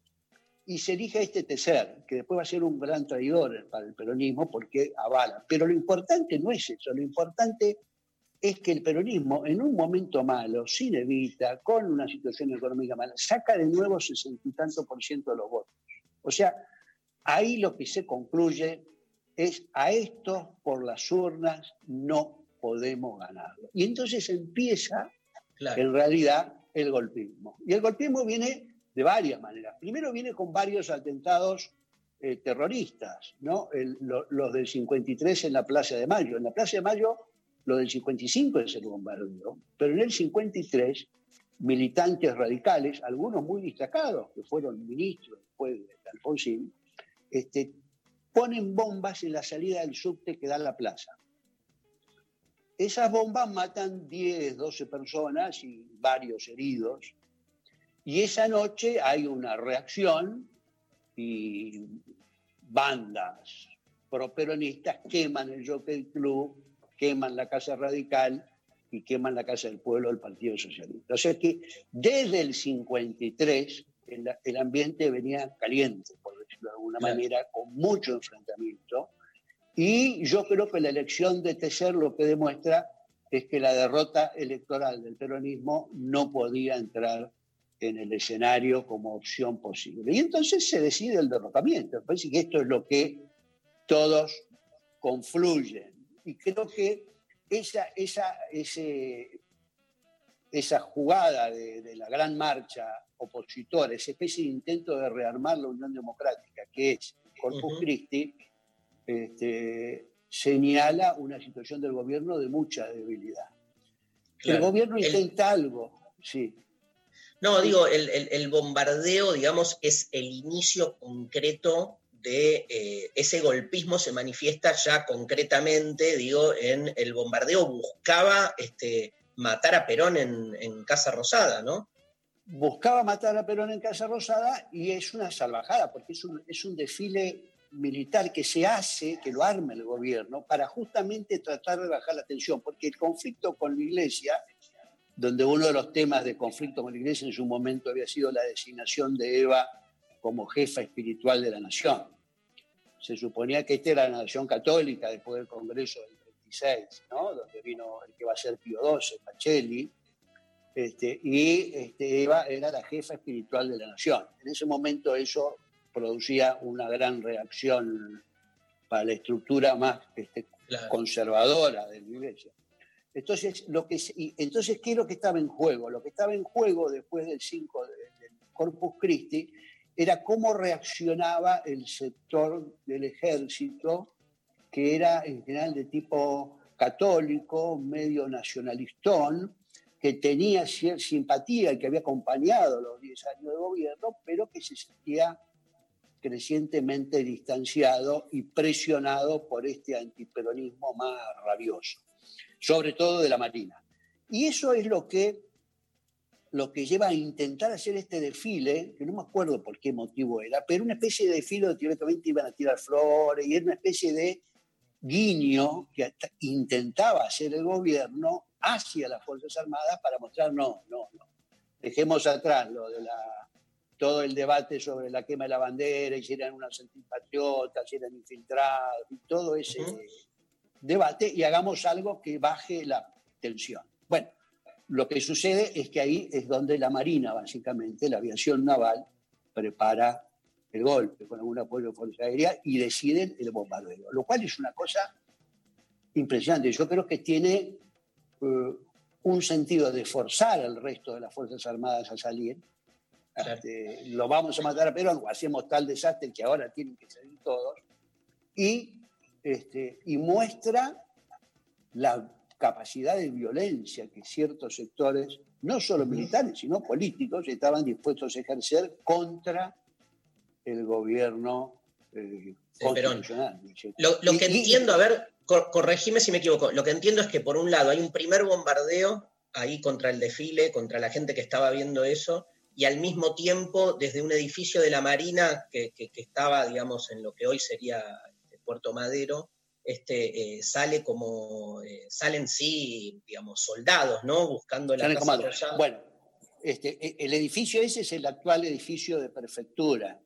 y se elige a este Tecer, que después va a ser un gran traidor para el peronismo porque avala. Pero lo importante no es eso, lo importante es que el peronismo, en un momento malo, sin Evita, con una situación económica mala, saca de nuevo sesenta y tanto por ciento de los votos. O sea, ahí lo que se concluye es a estos por las urnas no podemos ganarlo. Y entonces empieza Claro. en realidad el golpismo. Y el golpismo viene de varias maneras. Primero viene con varios atentados eh, terroristas, ¿no? Los del 53 en la Plaza de Mayo. En la Plaza de Mayo, lo del 55 es el bombardeo, pero en el 53, militantes radicales, algunos muy destacados, que fueron ministros después de Alfonsín, este, ponen bombas en la salida del subte que da la plaza. Esas bombas matan 10, 12 personas y varios heridos. Y esa noche hay una reacción y bandas properonistas queman el Jockey Club, queman la Casa Radical y queman la Casa del Pueblo del Partido Socialista. O sea que desde el 53 el, el ambiente venía caliente, por decirlo de alguna Claro. manera, con mucho enfrentamiento. Y yo creo que la elección de Tecer lo que demuestra es que la derrota electoral del peronismo no podía entrar en el escenario como opción posible. Y entonces se decide el derrotamiento. Me parece que esto es lo que todos confluyen. Y creo que esa, esa, ese, esa jugada de, de la gran marcha opositora, esa especie de intento de rearmar la Unión Democrática, que es Corpus Ujú. Christi, este, señala una situación del gobierno de mucha debilidad. El gobierno El- intenta algo, sí. No, digo, el, el- el bombardeo, digamos, es el inicio concreto de eh, ese golpismo, se manifiesta ya concretamente, digo, en el bombardeo buscaba este, matar a Perón en, en Casa Rosada, ¿no? buscaba matar a Perón en Casa Rosada y es una salvajada, porque es un, es un desfile militar que se hace, que lo arma el gobierno, para justamente tratar de bajar la tensión, porque el conflicto con la iglesia, donde uno de los temas de conflicto con la iglesia en su momento había sido la designación de Eva como jefa espiritual de la nación. Se suponía que esta era la nación católica después del Congreso del 36, ¿no? donde vino el que va a ser Pío XII, Pacelli, este, y este, Eva era la jefa espiritual de la nación. En ese momento eso producía una gran reacción para la estructura más este, Claro. conservadora de la iglesia. Entonces, lo que, y entonces, ¿qué es lo que estaba en juego? Lo que estaba en juego después del 5 de- del Corpus Christi era cómo reaccionaba el sector del ejército, que era en general de tipo católico, medio nacionalistón, que tenía cierta simpatía y que había acompañado los 10 años de gobierno, pero que se sentía crecientemente distanciado y presionado por este antiperonismo más rabioso, sobre todo de la Marina. Y eso es lo que, lo que lleva a intentar hacer este desfile, que no me acuerdo por qué motivo era, pero una especie de desfile donde directamente iban a tirar flores y era una especie de guiño que intentaba hacer el gobierno hacia las Fuerzas Armadas para mostrar, no, no, no, dejemos atrás lo de la, todo el debate sobre la quema de la bandera, y si eran unos antipatriotas, si eran infiltrados, y todo ese. Debate, y hagamos algo que baje la tensión. Bueno, lo que sucede es que ahí es donde la Marina, básicamente, la aviación naval, prepara el golpe con algún apoyo de Fuerza Aérea y deciden el bombardeo, lo cual es una cosa impresionante. Yo creo que tiene eh, un sentido de forzar al resto de las Fuerzas Armadas a salir. Este, lo vamos a matar a Perón hacemos tal desastre que ahora tienen que salir todos. Y, este, y muestra la capacidad de violencia que ciertos sectores, no solo militares, sino políticos, estaban dispuestos a ejercer contra el gobierno eh, constitucional. Lo, lo Y- que y- entiendo, a ver, cor- corregime si me equivoco, lo que entiendo es que por un lado hay un primer bombardeo ahí contra el desfile, contra la gente que estaba viendo eso, y al mismo tiempo desde un edificio de la Marina que, que- que estaba, digamos, en lo que hoy sería Puerto Madero, este, eh, sale como, eh, salen sí, digamos, soldados, ¿no? Buscando la Casa. Bueno, este, e- el edificio ese es el actual edificio de prefectura,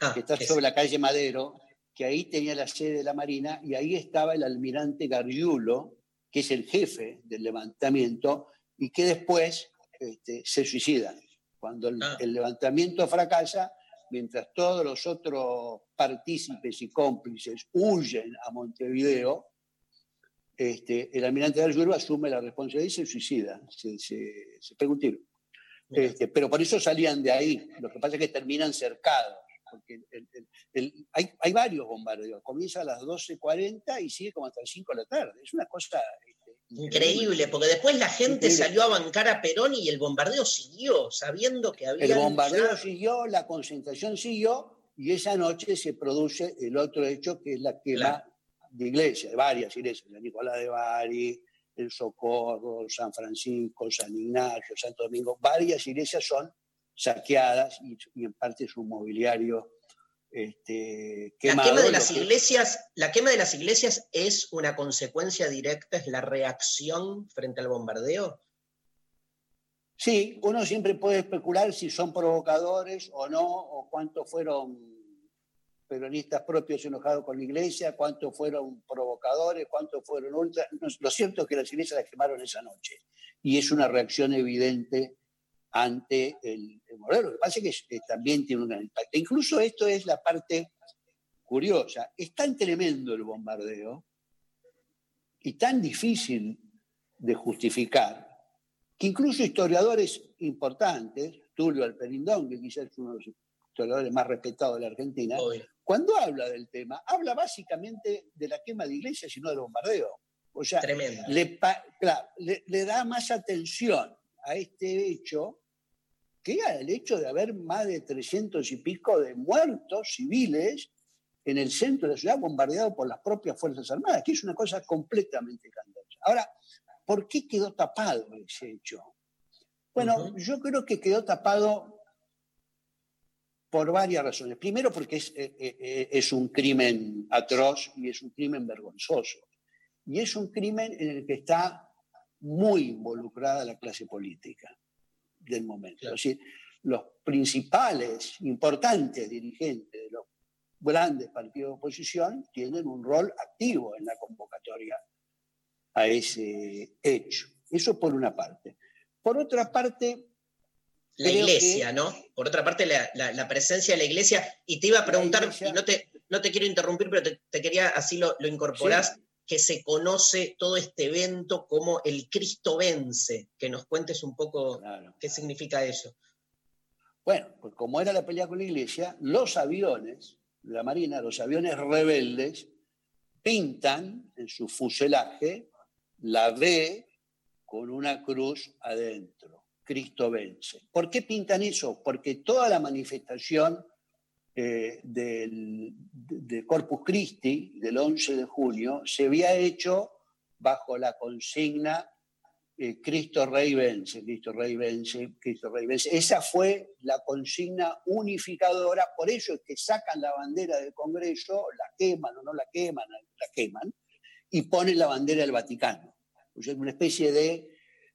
Ah, que está ese. sobre la calle Madero, que ahí tenía la sede de la Marina y ahí estaba el almirante Gargiulo, que es el jefe del levantamiento y que después este, se suicida. Cuando el, Ah. el levantamiento fracasa, mientras todos los otros partícipes y cómplices huyen a Montevideo, este, el almirante Gargiulo asume la responsabilidad y se suicida, se, se- se pega un tiro. Este, pero por eso salían de ahí. Lo que pasa es que terminan cercados. Porque el- el- el- hay, hay varios bombardeos. Comienza a las 12.40 y sigue como hasta las 5 de la tarde. Es una cosa Increíble, porque después la gente Increíble. salió a bancar a Perón y el bombardeo siguió, sabiendo que había. El bombardeo siguió, la concentración siguió y esa noche se produce el otro hecho que es la quema Claro. de iglesias, de varias iglesias, la Nicolás de Bari, el Socorro, San Francisco, San Ignacio, Santo Domingo, varias iglesias son saqueadas y, y en parte su mobiliario este, La quema de las que- iglesias, la quema de las iglesias es una consecuencia directa, es la reacción frente al bombardeo. Sí, uno siempre puede especular si son provocadores o no, o cuántos fueron peronistas propios enojados con la iglesia, cuántos fueron provocadores, cuántos fueron ultra. No, Lo cierto es que las iglesias las quemaron esa noche y es una reacción evidente ante el, el modelo. Lo que pasa es que eh, también tiene un gran impacto. Incluso esto es la parte curiosa. Es tan tremendo el bombardeo y tan difícil de justificar que incluso historiadores importantes, Tulio Alperindón, que quizás es uno de los historiadores más respetados de la Argentina, cuando habla del tema, habla básicamente de la quema de iglesias y no del bombardeo. O sea, Tremendo. le, claro, le- le da más atención a este hecho que al hecho de haber más de 300 y pico de muertos civiles en el centro de la ciudad bombardeado por las propias Fuerzas Armadas, que es una cosa completamente escandalosa. Ahora, ¿por qué quedó tapado ese hecho? Bueno, yo creo que quedó tapado por varias razones. Primero, porque es, eh, eh, es un crimen atroz y es un crimen vergonzoso. Y es un crimen en el que está muy involucrada la clase política del momento. Es decir, los principales, importantes dirigentes de los grandes partidos de oposición tienen un rol activo en la convocatoria a ese hecho. Eso por una parte. Por otra parte, La iglesia, que- ¿no? Por otra parte, la, la- la presencia de la iglesia. Y te iba a preguntar, y no te, no te quiero interrumpir, pero te, te quería, así lo, lo incorporás, que se conoce todo este evento como el Cristo vence. Que nos cuentes un poco qué significa eso. Bueno, pues como era la pelea con la iglesia, los aviones de la Marina, los aviones rebeldes, pintan en su fuselaje la B con una cruz adentro. Cristo vence. ¿Por qué pintan eso? Porque toda la manifestación eh, del, de Corpus Christi del 11 de junio se había hecho bajo la consigna eh, Cristo Rey vence, Cristo Rey vence, Cristo Rey vence. Esa fue la consigna unificadora, por eso es que sacan la bandera del Congreso, la queman o no la queman, la queman, y ponen la bandera del Vaticano. O sea, una especie de,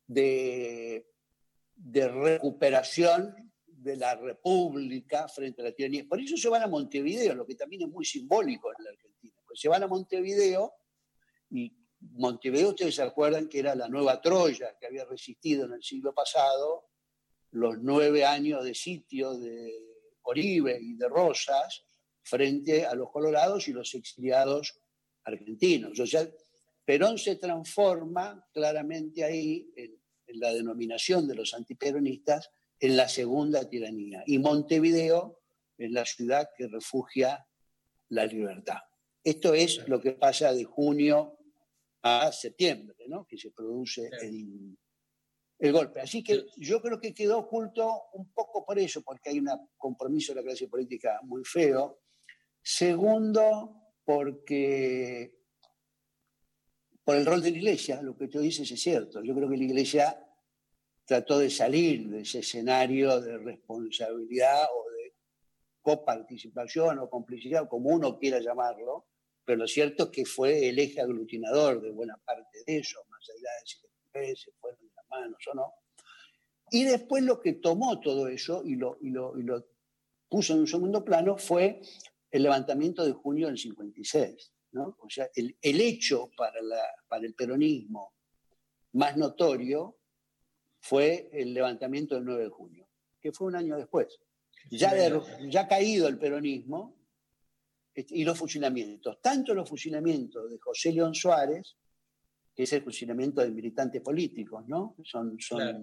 de recuperación de la República frente a la tiranía. Por eso se van a Montevideo, lo que también es muy simbólico en la Argentina. Pues se van a Montevideo y Montevideo, ustedes se acuerdan que era la nueva Troya que había resistido en el siglo pasado los nueve años de sitio de Oribe y de Rosas frente a los colorados y los exiliados argentinos. O sea, Perón se transforma claramente ahí en, en la denominación de los antiperonistas en la segunda tiranía. Y Montevideo es la ciudad que refugia la libertad. Esto es lo que pasa de junio a septiembre, ¿no? que se produce el, el golpe. Así que yo creo que quedó oculto un poco por eso, porque hay un compromiso de la clase política muy feo. Segundo, porque por el rol de la iglesia, lo que tú dices es cierto. Yo creo que la iglesia trató de salir de ese escenario de responsabilidad o de coparticipación o complicidad, como uno quiera llamarlo, pero lo cierto es que fue el eje aglutinador de buena parte de eso, más allá de si se fueron las manos o no. Y después lo que tomó todo eso y lo, y lo, y lo puso en un segundo plano fue el levantamiento de junio del 56. ¿no? O sea, el, el hecho para, la, para el peronismo más notorio fue el levantamiento del 9 de junio, que fue un año después. Ya, de, ya caído el peronismo y los fusilamientos, tanto los fusilamientos de José León Suárez, que es el fusilamiento de militantes políticos, ¿no? Son, son, claro.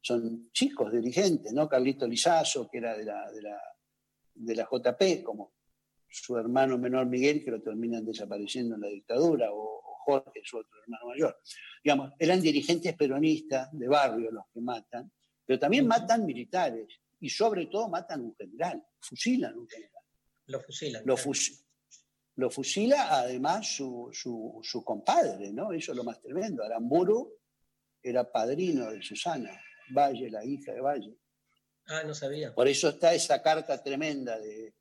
son chicos dirigentes, ¿no? Carlito Lizazo, que era de la, de la, de la JP, como su hermano menor Miguel, que lo terminan desapareciendo en la dictadura, o Jorge, su otro hermano mayor. Digamos, eran dirigentes peronistas de barrio los que matan, pero también matan militares y sobre todo matan un general, fusilan un general. Lo fusilan. Lo, fus lo fusila además su, su, su, compadre, ¿no? Eso es lo más tremendo. Aramburu era padrino de Susana Valle, la hija de Valle. Ah, no sabía. Por eso está esa carta tremenda de,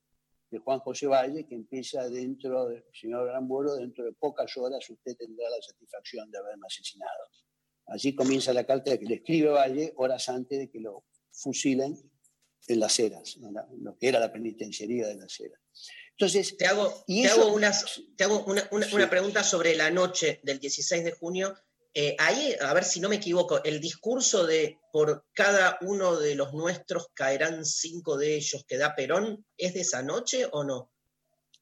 de Juan José Valle que empieza dentro del señor Granbuelo, dentro de pocas horas usted tendrá la satisfacción de haberme asesinado. Así comienza la carta que le escribe Valle horas antes de que lo fusilen en las eras, en la- lo que era la penitenciaría de las eras. Entonces, Te hago, y te eso- hago, unas- te hago una, una- Sí. una pregunta sobre la noche del 16 de junio. Eh, ahí, a ver si no me equivoco, el discurso de por cada uno de los nuestros caerán cinco de ellos que da Perón, ¿es de esa noche o no?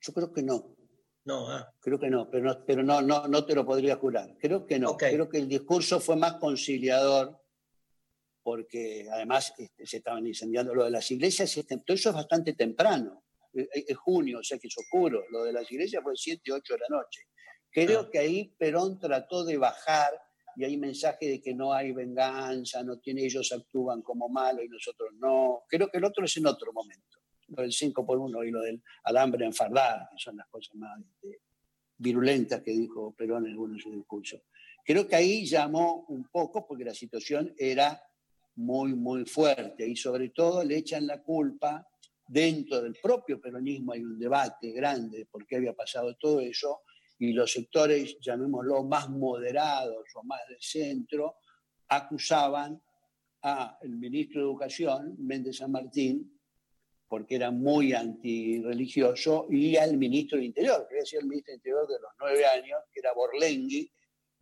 yo creo que no. No, ah, Creo que no, pero no, pero no, no, no te lo podría jurar. Creo que no. Creo que el discurso fue más conciliador, porque además este, se estaban incendiando lo de las iglesias, este- todo eso es bastante temprano. Es, es junio, o sea que es oscuro. Lo de las iglesias fue 7, 8 de la noche. Creo que ahí Perón trató de bajar y hay mensaje de que no hay venganza, no tiene, ellos actúan como malos y nosotros no. Creo que el otro es en otro momento. Lo del 5 por 1 y lo del alambre enfardar, que son las cosas más este, virulentas que dijo Perón en algunos de sus discursos. Creo que ahí llamó un poco porque la situación era muy, muy fuerte y sobre todo le echan la culpa dentro del propio peronismo hay un debate grande de por qué había pasado todo eso y los sectores, llamémoslo, más moderados o más del centro, acusaban al ministro de Educación, Méndez San Martín, porque era muy antirreligioso, y al ministro del Interior, que sido el ministro del Interior de los nueve años, que era Borlengui,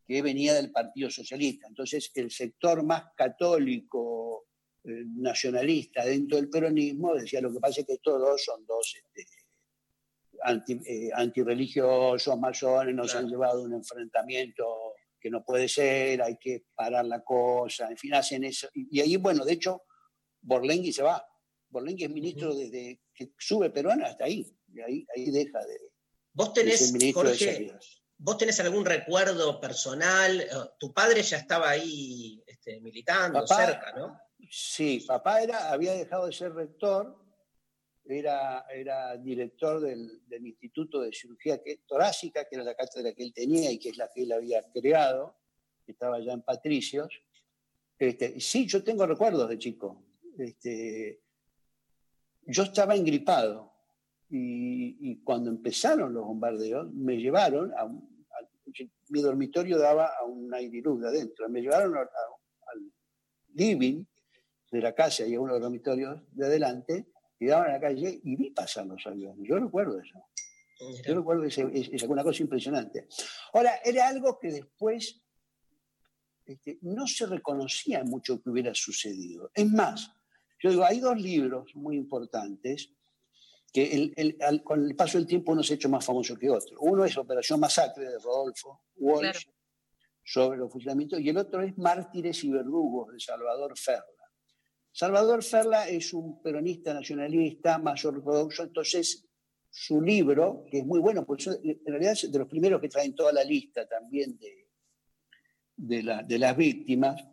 que venía del Partido Socialista. Entonces, el sector más católico, eh, nacionalista dentro del peronismo, decía lo que pasa es que estos dos son dos este, anti, eh, antirreligiosos, masones, nos han llevado a un enfrentamiento que no puede ser, hay que parar la cosa, en fin, hacen eso. Y, y ahí, bueno, de hecho, Borlengui se va. Borlengui es ministro desde que sube Perón hasta ahí, y ahí, ahí deja de, Vos tenés, de Jorge. ¿vos tenés algún recuerdo personal? Eh, Tu padre ya estaba ahí este, militando Papá- cerca, ¿no? Sí, papá era, había dejado de ser rector, era, era director del, del Instituto de Cirugía Torácica, que era la cátedra que él tenía y que es la que él había creado, que estaba ya en Patricios. Este, sí, yo tengo recuerdos de chico. Este, yo estaba engripado y, cuando empezaron los bombardeos me llevaron a, un- mi dormitorio daba a un aire de adentro, me llevaron a- al living de la casa y a uno de los dormitorios de adelante, y daban a la calle y vi pasar los aviones. Yo recuerdo eso. Yo recuerdo ese, es, una cosa impresionante. Ahora, era algo que después este, no se reconocía mucho que hubiera sucedido. Es más, yo digo, hay dos libros muy importantes que el- el- al- con el paso del tiempo uno se ha hecho más famoso que otro. Uno es Operación Masacre de Rodolfo Walsh Claro. sobre los fusilamientos y el otro es Mártires y Verdugos de Salvador Ferla. Salvador Ferla es un peronista nacionalista más ortodoxo, entonces su libro, que es muy bueno, pues en realidad es de los primeros que traen toda la lista también de, de, la- de las víctimas,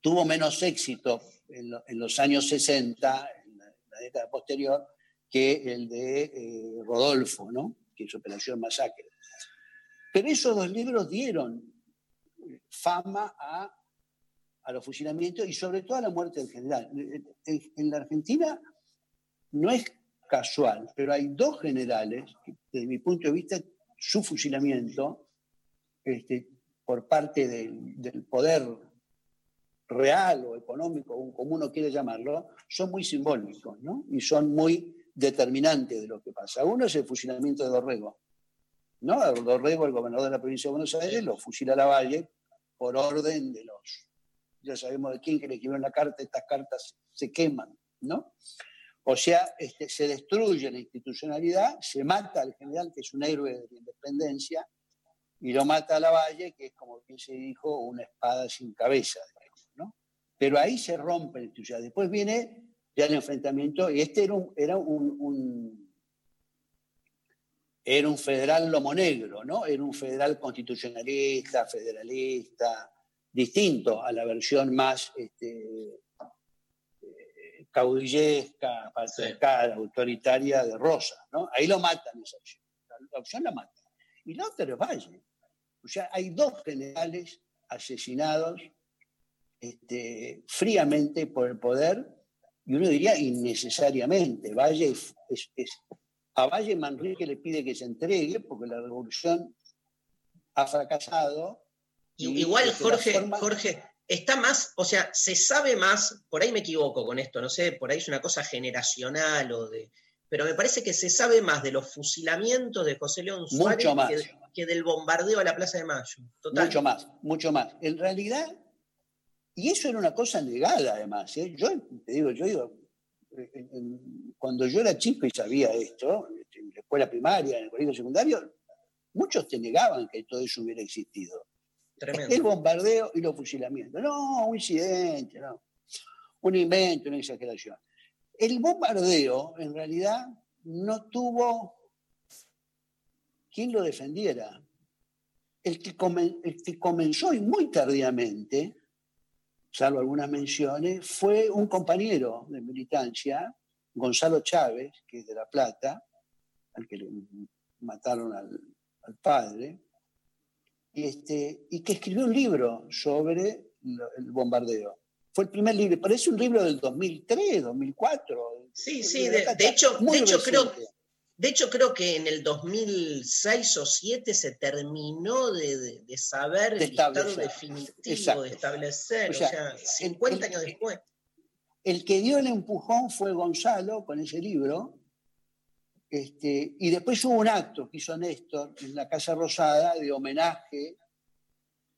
tuvo menos éxito en, lo- en los años 60, en la, la década posterior, que el de eh, Rodolfo, ¿no? que es Operación Masacre. Pero esos dos libros dieron eh, fama a, a los fusilamientos y sobre todo a la muerte del general. En, la Argentina no es casual, pero hay dos generales, que, desde mi punto de vista, su fusilamiento este, por parte del, poder real o económico, como uno quiere llamarlo, son muy simbólicos ¿no? y son muy determinantes de lo que pasa. Uno es el fusilamiento de Dorrego. ¿no? Dorrego, el gobernador de la provincia de Buenos Aires, lo fusila a la Valle por orden de los, ya sabemos de quién que le escribió la carta, estas cartas se queman, ¿no? O sea, este, se destruye la institucionalidad, se mata al general, que es un héroe de la independencia, y lo mata a la Valle, que es, como bien se dijo, una espada sin cabeza. ¿no? Pero ahí se rompe la institucionalidad. Después viene ya el enfrentamiento, y este era un, era un- era un federal lomo negro, ¿no? Era un federal constitucionalista, federalista, distinto a la versión más este, eh, caudillesca, patriarcal, autoritaria de Rosa, ¿no? Ahí lo matan esa opción. La, opción la matan. Y la otra es Valle. O sea, hay dos generales asesinados este, fríamente por el poder y uno diría innecesariamente. Valle es- es- es- a Valle Manrique le pide que se entregue porque la revolución ha fracasado. Y Igual, este, Jorge, forma- Jorge, está más, o sea, se sabe más, por ahí me equivoco con esto, no sé, por ahí es una cosa generacional o de. Pero me parece que se sabe más de los fusilamientos de José León Suárez. Que, del bombardeo a la Plaza de Mayo. Total. Mucho más, mucho más. En realidad, y eso era una cosa negada además. ¿eh? Yo te digo, yo digo, en- en- cuando yo era chico y sabía esto, en la escuela primaria, en el colegio secundario, muchos te negaban que todo eso hubiera existido. El bombardeo y los fusilamientos. No, un incidente, no. Un invento, una exageración. El bombardeo, en realidad, no tuvo quien lo defendiera. El que, comen- el que comenzó y muy tardíamente, salvo algunas menciones, fue un compañero de militancia, Gonzalo Chávez, que es de La Plata, al que le mataron al, al padre, este, y que escribió un libro sobre el bombardeo. Fue el primer libro, parece un libro del 2003, 2004. Sí, sí, de, de hecho, de hecho creo, de hecho creo que en el 2006 o 2007 se terminó de, saber De el estado definitivo, Exacto. de establecer, O o sea, sea, 50 años después. El que dio el empujón fue Gonzalo con ese libro. Este, y después hubo un acto que hizo Néstor en la Casa Rosada de homenaje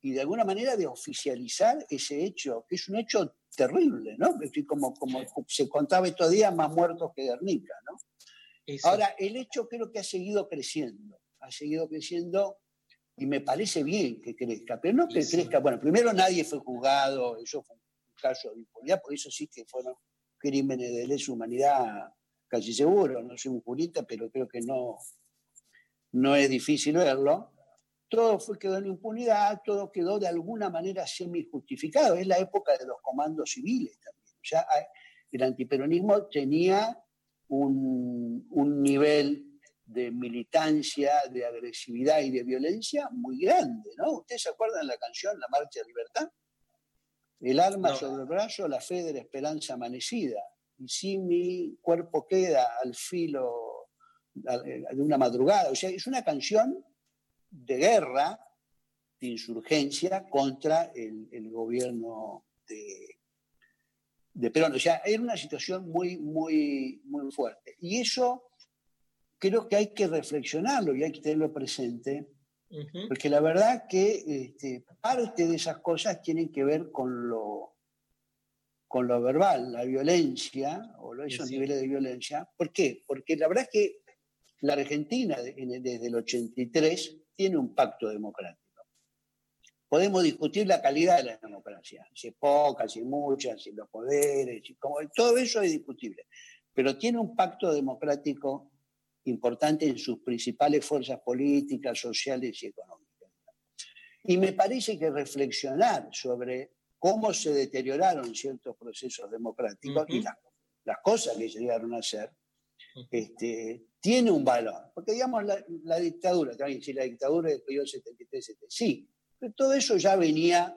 y de alguna manera de oficializar ese hecho, que es un hecho terrible, ¿no? Como, como se contaba estos días, más muertos que Guernica, ¿no? Ahora, el hecho creo que ha seguido creciendo, ha seguido creciendo y me parece bien que crezca, pero no que crezca, bueno, primero nadie fue juzgado, eso fue un caso de impunidad, por eso sí que fueron crímenes de lesa humanidad casi seguro, no soy un jurista, pero creo que no, no es difícil verlo. Todo fue, quedó en impunidad, todo quedó de alguna manera semi-justificado. Es la época de los comandos civiles también. Ya hay- el antiperonismo tenía un, un nivel de militancia, de agresividad y de violencia muy grande, ¿no? ¿Ustedes se acuerdan de la canción La Marcha de Libertad? El arma No. sobre el brazo, la fe de la esperanza amanecida. Y si mi cuerpo queda al filo a- de una madrugada. O sea, es una canción de guerra, de insurgencia contra el, el gobierno de, de Perón. O sea, era una situación muy, muy, muy fuerte. Y eso creo que hay que reflexionarlo y hay que tenerlo presente, porque la verdad que este, parte de esas cosas tienen que ver con lo, con lo verbal, la violencia o esos Sí. niveles de violencia. ¿Por qué? Porque la verdad es que la Argentina de- en- desde el 83 tiene un pacto democrático. Podemos discutir la calidad de la democracia, si es poca, si es mucha, si los poderes, si como, todo eso es discutible. Pero tiene un pacto democrático importante en sus principales fuerzas políticas, sociales y económicas. Y me parece que reflexionar sobre cómo se deterioraron ciertos procesos democráticos y Ujú. las, las cosas que llegaron a ser, este, tiene un valor. Porque, digamos, la, la dictadura, también, si la dictadura del periodo 73, sí, pero todo eso ya venía,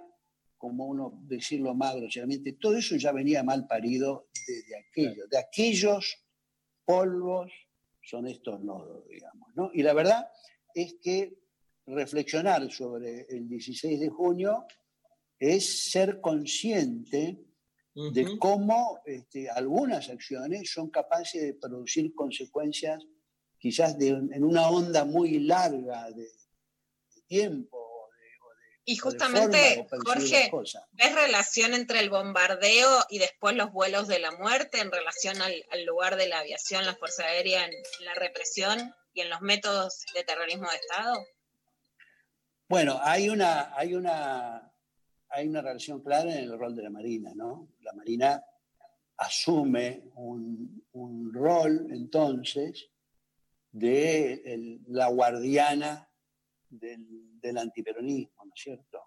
como uno decirlo más groseramente, todo eso ya venía mal parido desde aquello, de aquellos polvos son estos nodos, digamos. ¿no? Y la verdad es que reflexionar sobre el 16 de junio es ser consciente de cómo este, algunas acciones son capaces de producir consecuencias quizás de, en una onda muy larga de, de tiempo. Y o de justamente, Jorge. ¿ves relación entre el bombardeo y después los vuelos de la muerte en relación al, al lugar de la aviación, la Fuerza Aérea, en, en la represión y en los métodos de terrorismo de Estado? Bueno, hay una, hay una, hay una relación clara en el rol de la Marina, ¿no? La Marina asume un, un rol entonces de la guardiana del, del antiperonismo, ¿no es cierto?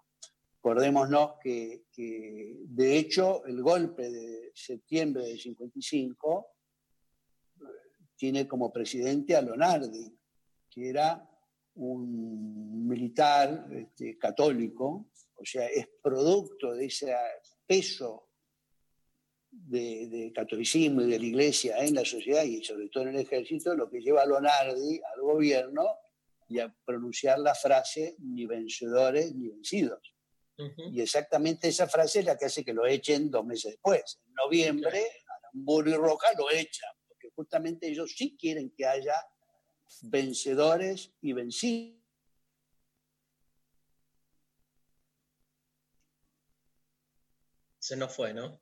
Acordémonos que, que, de hecho, el golpe de septiembre del 55 eh, tiene como presidente a Lonardi, que era un militar este, católico, o sea, es producto de ese peso de, de catolicismo y de la iglesia en la sociedad y sobre todo en el ejército, lo que lleva a Lonardi al gobierno y a pronunciar la frase ni vencedores ni vencidos. Y exactamente esa frase es la que hace que lo echen dos meses después. En noviembre, Aramburu y Roja lo echan, porque justamente ellos sí quieren que haya vencedores y vencidos. Se nos fue, ¿no?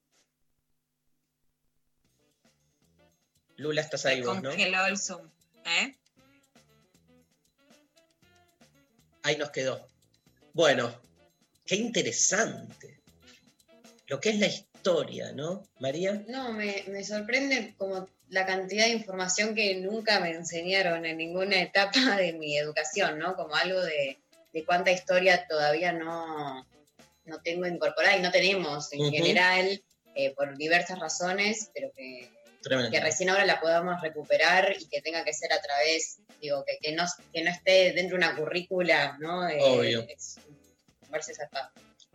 Lula, estás ahí vos, ¿no? Congeló el Zoom. ¿eh? Ahí nos quedó. Bueno, qué interesante. Lo que es la historia, ¿no, María? No, me, me sorprende como la cantidad de información que nunca me enseñaron en ninguna etapa de mi educación, ¿no? Como algo de, de cuánta historia todavía no, no tengo incorporada y no tenemos en general eh, por diversas razones, pero que, recién ahora la podamos recuperar y que tenga que ser a través, digo, que, que, no, que no esté dentro de una currícula, ¿no? Eh, Obvio. es-.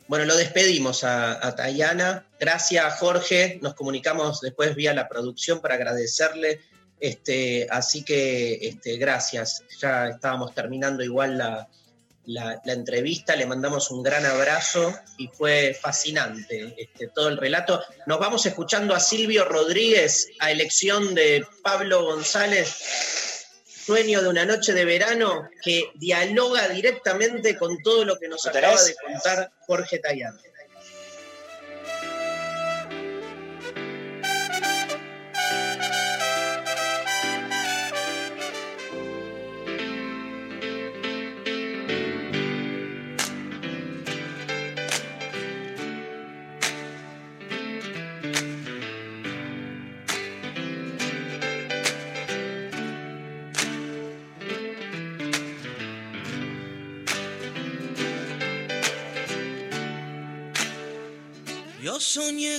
Bueno, lo despedimos a, a Tayana. Gracias, Jorge. Nos comunicamos después vía la producción para agradecerle. Este, así que este, gracias. Ya estábamos terminando igual la, la- la entrevista. Le mandamos un gran abrazo y fue fascinante este, todo el relato. Nos vamos escuchando a Silvio Rodríguez a elección de Pablo González. Sueño de una noche de verano que dialoga directamente con todo lo que nos ¿Lo acaba de contar Jorge Tayana.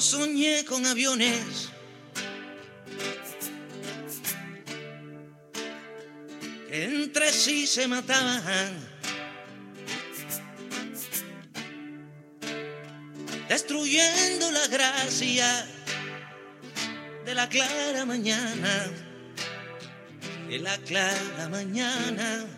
Soñé con aviones. Que entre sí se mataban, destruyendo la gracia de la clara mañana, de la clara mañana.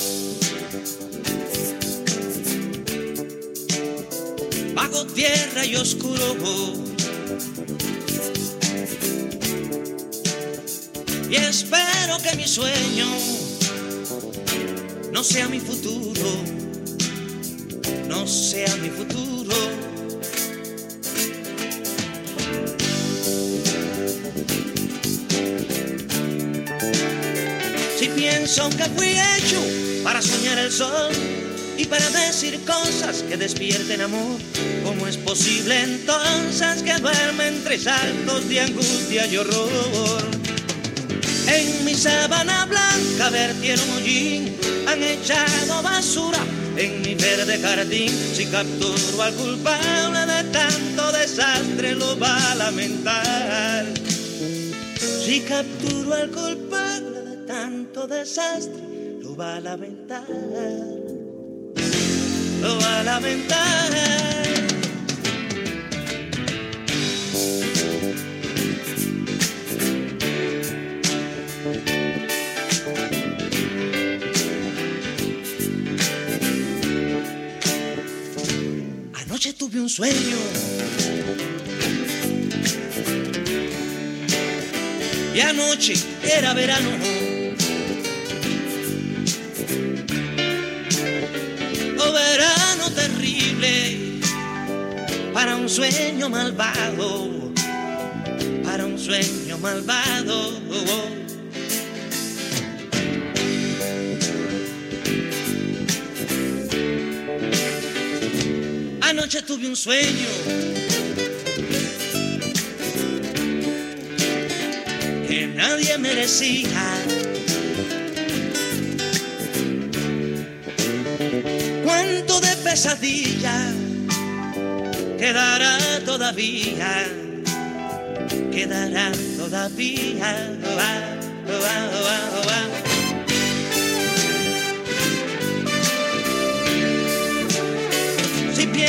tierra y oscuro. Y espero que mi sueño no sea mi futuro, no sea mi futuro. Si pienso que fui hecho para soñar el sol y para decir cosas que despierten amor ¿Cómo es posible entonces que duerme entre saltos de angustia y horror? En mi sábana blanca vertieron hollín, han echado basura en mi verde jardín. Si capturo al culpable de tanto desastre, lo va a lamentar. Si capturo al culpable de tanto desastre, lo va a lamentar. Lo va a lamentar. Tuve un sueño. Y anoche era verano. Oh, verano terrible. Para un sueño malvado. Para un sueño malvado. Anoche tuve un sueño. Que nadie merecía. Cuánto de pesadilla quedará todavía. Quedará todavía. Oh, ah, oh, ah, oh, ah,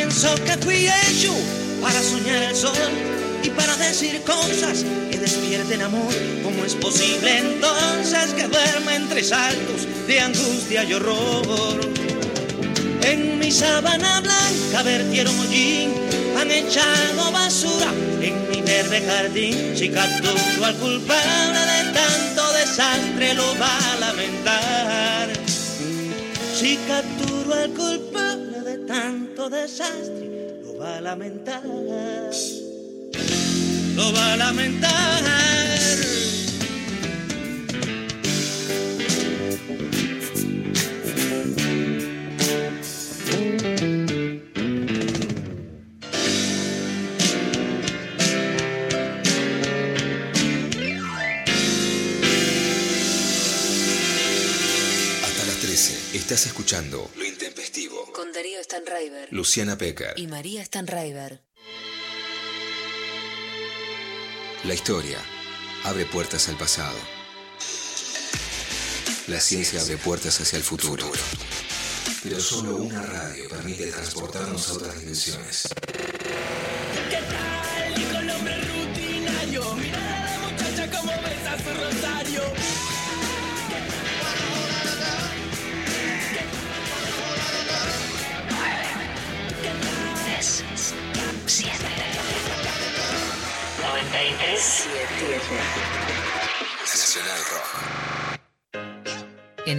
pienso que fui hecho para soñar el sol y para decir cosas que despierten amor, ¿cómo es posible entonces que duerma entre saltos de angustia y horror? En mi sábana blanca vertieron hollín, han echado basura en mi verde jardín. Si capturo al culpable de tanto desastre, lo va a lamentar. Si capturo al culpable tanto desastre, lo va a lamentar. Lo va a lamentar. Hasta las 13 estás escuchando Lo Intempestivo. Con Darío Stanraiver. Luciana Pecker. Y María Stanraiver. La historia abre puertas al pasado. La ciencia abre puertas hacia el futuro. Pero solo una radio permite transportarnos a otras dimensiones.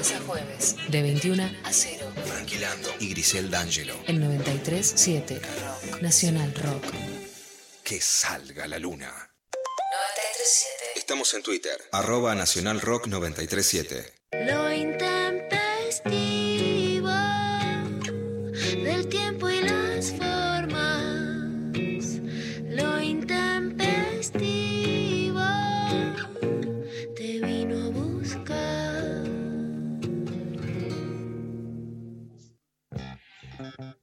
Lunes a jueves, de 21 a 0. Tranquilando y Grisel D'Angelo. El 93.7 Rock. Nacional Rock. Que salga la luna. 93.7. Estamos en Twitter. Arroba Nacional Rock 937. Lo intempestivo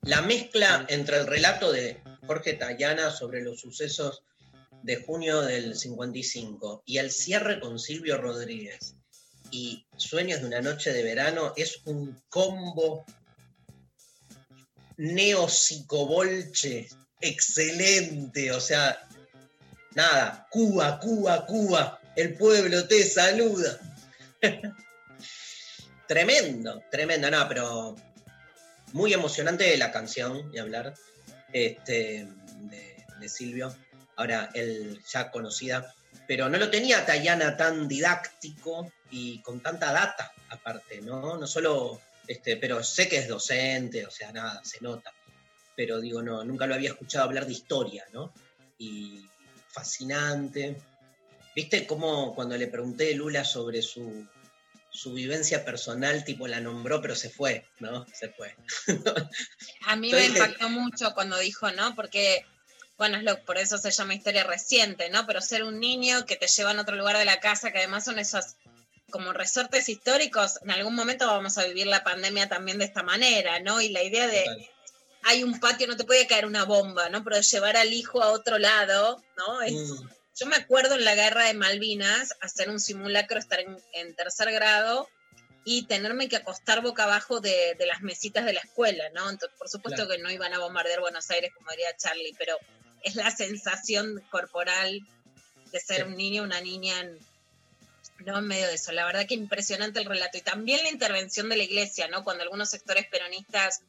La mezcla entre el relato de Jorge Tayana sobre los sucesos de junio del 55 y el cierre con Silvio Rodríguez y Sueños de una noche de verano es un combo neopsicobolche excelente, o sea, nada, Cuba, Cuba, Cuba, el pueblo te saluda. tremendo, tremendo, no, pero muy emocionante la canción, y hablar, este, de, Silvio, ahora él ya conocida, pero no lo tenía Tayana tan didáctico y con tanta data aparte, ¿no? No solo, este, pero sé que es docente, o sea, nada, se nota, pero digo, no, nunca lo había escuchado hablar de historia, ¿no? Y fascinante. ¿Viste cómo cuando le pregunté a Lula sobre su, su vivencia personal, tipo la nombró, pero se fue, ¿no? Se fue. A mí Entonces- me impactó mucho cuando dijo, ¿no? Porque, bueno, es lo, por eso se llama historia reciente, ¿no? Pero ser un niño que te lleva a otro lugar de la casa, que además son esos como resortes históricos, en algún momento vamos a vivir la pandemia también de esta manera, ¿no? Y la idea de, hay un patio, no te puede caer una bomba, ¿no? Pero llevar al hijo a otro lado, ¿no? Es- Mm, Yo me acuerdo en la guerra de Malvinas hacer un simulacro, estar en, en tercer grado y tenerme que acostar boca abajo de, de las mesitas de la escuela, ¿no? Entonces, por supuesto Claro. que no iban a bombardear Buenos Aires, como diría Charlie, pero es la sensación corporal de ser Sí. un niño, una niña en, no en medio de eso. La verdad que impresionante el relato. Y también la intervención de la iglesia, ¿no? Cuando algunos sectores peronistas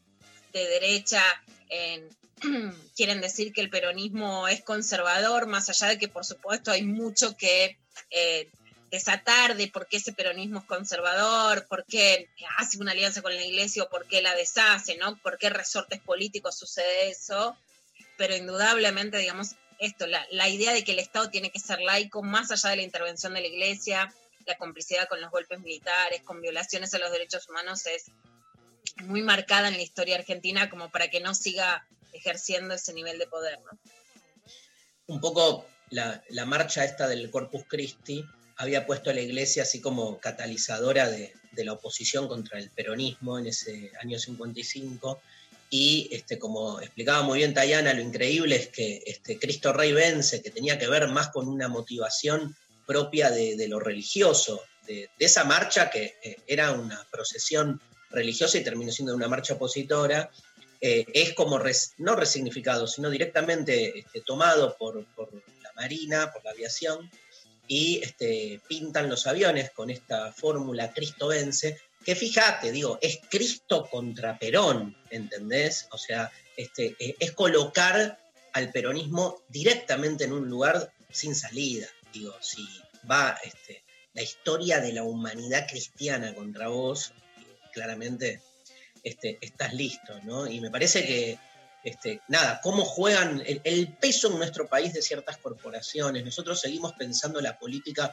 de derecha en- quieren decir que el peronismo es conservador, más allá de que por supuesto hay mucho que eh, desatar de por qué ese peronismo es conservador, por qué hace una alianza con la iglesia o por qué la deshace, ¿no? Por qué resortes políticos sucede eso, pero indudablemente, digamos, esto, la, la idea de que el Estado tiene que ser laico, más allá de la intervención de la iglesia, la complicidad con los golpes militares, con violaciones a los derechos humanos, es muy marcada en la historia argentina como para que no siga ejerciendo ese nivel de poder, ¿no? un poco la, la marcha esta del Corpus Christi había puesto a la iglesia así como catalizadora de, de la oposición contra el peronismo en ese año 55. Y este, como explicaba muy bien Tayana, lo increíble es que este, Cristo Rey vence, que tenía que ver más con una motivación propia de, de lo religioso, de, de esa marcha que eh, era una procesión religiosa y terminó siendo una marcha opositora, eh, es como, res- no resignificado, sino directamente este, tomado por, por la Marina, por la aviación, y este, pintan los aviones con esta fórmula Cristo vence, que fíjate, digo, es Cristo contra Perón, ¿entendés? O sea, este, eh, es colocar al peronismo directamente en un lugar sin salida. Digo, si va este, la historia de la humanidad cristiana contra vos, claramente este, estás listo, ¿no? Y me parece que, este, nada, cómo juegan el, peso en nuestro país de ciertas corporaciones. Nosotros seguimos pensando la política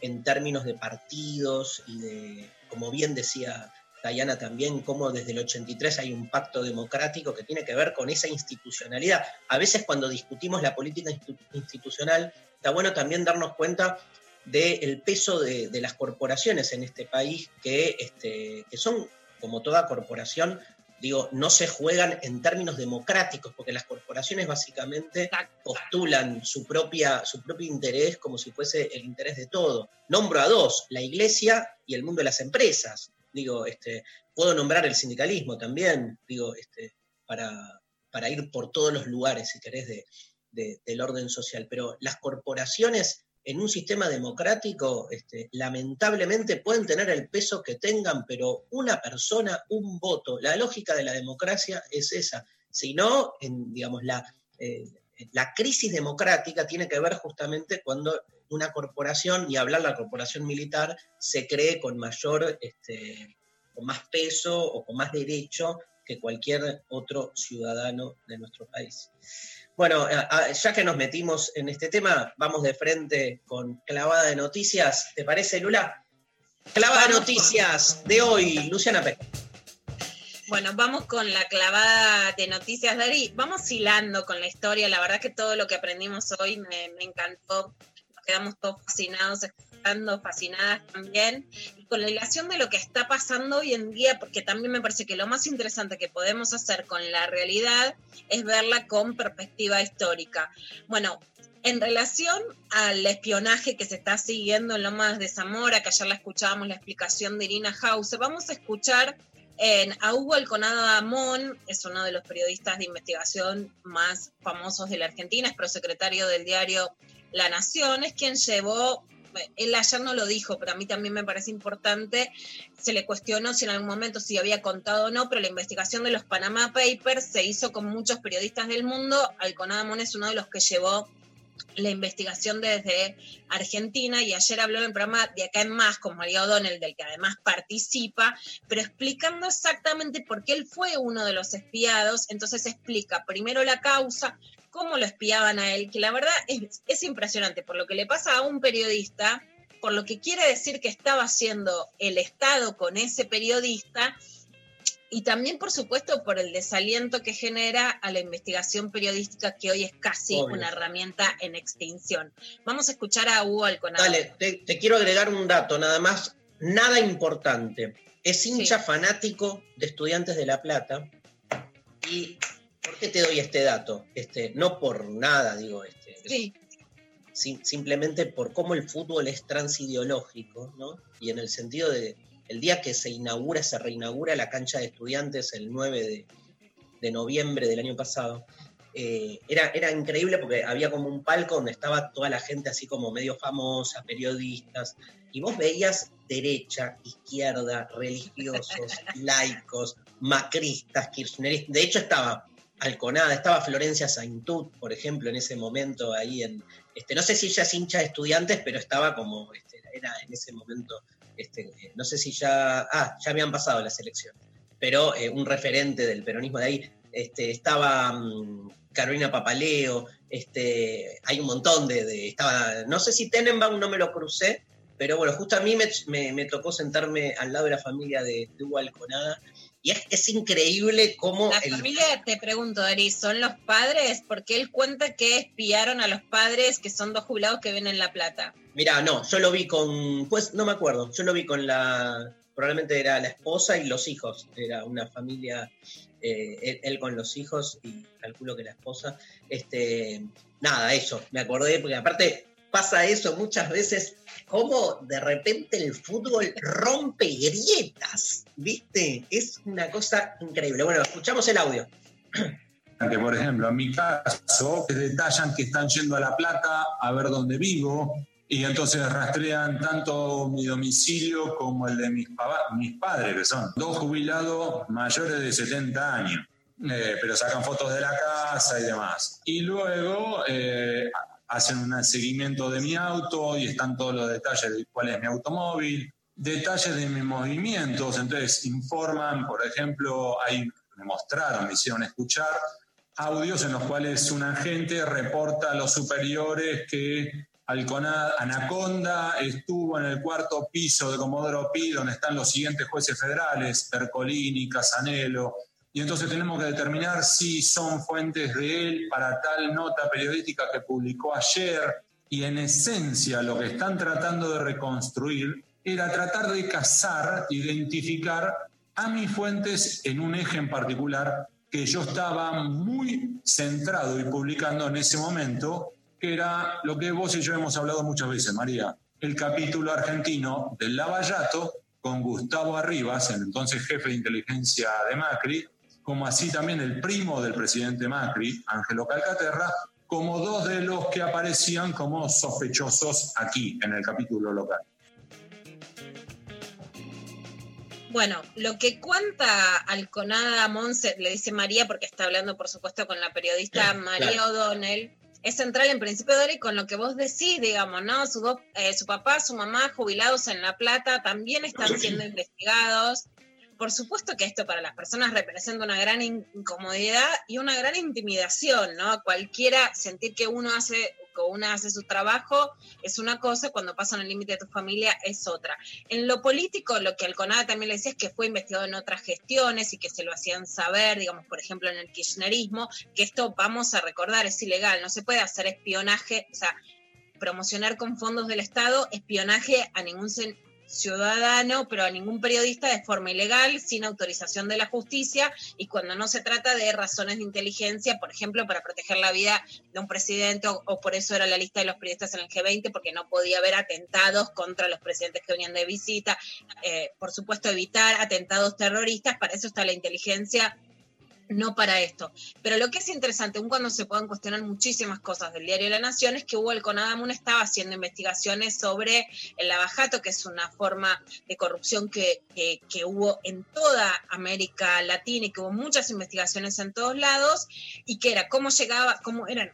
en términos de partidos y de, como bien decía Dayana también, cómo desde el 83 hay un pacto democrático que tiene que ver con esa institucionalidad. A veces cuando discutimos la política institu- institucional, está bueno también darnos cuenta del peso de, de las corporaciones en este país que, este, que son, como toda corporación, digo, no se juegan en términos democráticos, porque las corporaciones básicamente postulan su, propia, su propio interés como si fuese el interés de todo. Nombro a dos, la iglesia y el mundo de las empresas. Digo, este, puedo nombrar el sindicalismo también, digo, este, para, para ir por todos los lugares, si querés, de, de- del orden social. Pero las corporaciones en un sistema democrático, este, lamentablemente pueden tener el peso que tengan, pero una persona, un voto. La lógica de la democracia es esa. Si no, digamos, la, eh, crisis democrática tiene que ver justamente cuando una corporación, y hablar la corporación militar, se cree con mayor, este, con más peso o con más derecho que cualquier otro ciudadano de nuestro país. Bueno, a- a- ya que nos metimos en este tema, vamos de frente con clavada de noticias. ¿Te parece, Lula? Clavada de noticias de hoy, Luciana Peck. Bueno, vamos con la clavada de noticias, Dari. Vamos hilando con la historia. La verdad que todo lo que aprendimos hoy me, me encantó. Quedamos todos fascinados, escuchando, fascinadas también. Y con la relación de lo que está pasando hoy en día, porque también me parece que lo más interesante que podemos hacer con la realidad es verla con perspectiva histórica. Bueno, en relación al espionaje que se está siguiendo en Lomas de Zamora, que ayer la escuchábamos la explicación de Irina Hause, vamos a escuchar en, a Hugo Alconada Amón, es uno de los periodistas de investigación más famosos de la Argentina, es prosecretario del diario La Nación, es quien llevó él ayer no lo dijo, pero a mí también me parece importante, se le cuestionó si en algún momento si había contado o no, pero la investigación de los Panama Papers se hizo con muchos periodistas del mundo, Alconada es uno de los que llevó la investigación desde Argentina y ayer habló en el programa de acá en más con María O'Donnell, del que además participa, pero explicando exactamente por qué él fue uno de los espiados, entonces explica primero la causa, cómo lo espiaban a él, que la verdad es, es impresionante, por lo que le pasa a un periodista, por lo que quiere decir que estaba haciendo el Estado con ese periodista, y también, por supuesto, por el desaliento que genera a la investigación periodística, que hoy es casi Obvio. una herramienta en extinción. Vamos a escuchar a Hugo Alconado. Dale, te, te quiero agregar un dato, nada más, nada importante. Es hincha fanático de Estudiantes de La Plata. ¿Y por qué te doy este dato? Este, no por nada, digo, este, Sí. sim- simplemente por cómo el fútbol es transideológico, ¿no? Y en el sentido de el día que se inaugura, se reinaugura la cancha de estudiantes el 9 de, de noviembre del año pasado, eh, era, era increíble porque había como un palco donde estaba toda la gente así como medio famosa, periodistas, y vos veías derecha, izquierda, religiosos, laicos, macristas, kirchneristas. De hecho estaba Alconada, estaba Florencia Saintut, por ejemplo, en ese momento ahí en... Este, no sé si ella es hincha de estudiantes, pero estaba como, este, era en ese momento, este, eh, no sé si ya, ah, ya habían pasado las elecciones, pero eh, un referente del peronismo de ahí, este, estaba mm, Carolina Papaleo, este, hay un montón de, de- estaba, no sé si Tenenbaum no me lo crucé, pero bueno, justo a mí me, me- me tocó sentarme al lado de la familia de, de Hugo Alconada, y es, es increíble cómo... La el- familia, te pregunto, Ari, ¿son los padres? Porque él cuenta que espiaron a los padres, que son dos jubilados que ven en La Plata. Mira, no, yo lo vi con, pues no me acuerdo, yo lo vi con la, probablemente era la esposa y los hijos, era una familia, eh, él, él con los hijos y calculo que la esposa, este, nada, eso, me acordé, porque aparte pasa eso muchas veces, como de repente el fútbol rompe grietas, ¿viste? Es una cosa increíble. Bueno, escuchamos el audio. Que, por ejemplo, en mi caso, que detallan que están yendo a La Plata a ver dónde vivo y entonces rastrean tanto mi domicilio como el de mis, mis padres, que son dos jubilados mayores de 70 años, Eh, pero sacan fotos de la casa y demás. Y luego eh, hacen un seguimiento de mi auto y están todos los detalles de cuál es mi automóvil, detalles de mis movimientos, entonces informan, por ejemplo, ahí me mostraron, me hicieron escuchar audios en los cuales un agente reporta a los superiores que Anaconda estuvo en el cuarto piso de Comodoro Pi, donde están los siguientes jueces federales, Percolini, Casanelo, y entonces tenemos que determinar si son fuentes de él para tal nota periodística que publicó ayer, y en esencia lo que están tratando de reconstruir era tratar de cazar, identificar a mis fuentes en un eje en particular que yo estaba muy centrado y publicando en ese momento, que era lo que vos y yo hemos hablado muchas veces, María, el capítulo argentino del Lavallato con Gustavo Arribas, el entonces jefe de inteligencia de Macri, como así también el primo del presidente Macri, Ángelo Calcaterra, como dos de los que aparecían como sospechosos aquí en el capítulo local. Bueno, lo que cuenta Alconada Monse, le dice María, porque está hablando, por supuesto, con la periodista María claro. O'Donnell, es central en principio, Dori, con lo que vos decís, digamos, ¿no? Su, eh, su papá, su mamá, jubilados en La Plata, también están siendo investigados. Por supuesto que esto para las personas representa una gran in- incomodidad y una gran intimidación, ¿no? Cualquiera sentir que uno hace, que una hace su trabajo es una cosa, cuando pasan el límite de tu familia es otra. En lo político, lo que Alconada también le decía es que fue investigado en otras gestiones y que se lo hacían saber, digamos, por ejemplo, en el kirchnerismo, que esto, vamos a recordar, es ilegal, no se puede hacer espionaje, o sea, promocionar con fondos del Estado espionaje a ningún ciudadano, pero a ningún periodista de forma ilegal, sin autorización de la justicia, y cuando no se trata de razones de inteligencia, por ejemplo, para proteger la vida de un presidente, o, por eso era la lista de los periodistas en el G20, porque no podía haber atentados contra los presidentes que venían de visita, eh, por supuesto, evitar atentados terroristas, para eso está la inteligencia no para esto. Pero lo que es interesante, aun cuando se puedan cuestionar muchísimas cosas del diario La Nación, es que Hugo el Conadamun estaba haciendo investigaciones sobre el lavajato, que es una forma de corrupción que, que, que hubo en toda América Latina y que hubo muchas investigaciones en todos lados, y que era cómo llegaba, cómo eran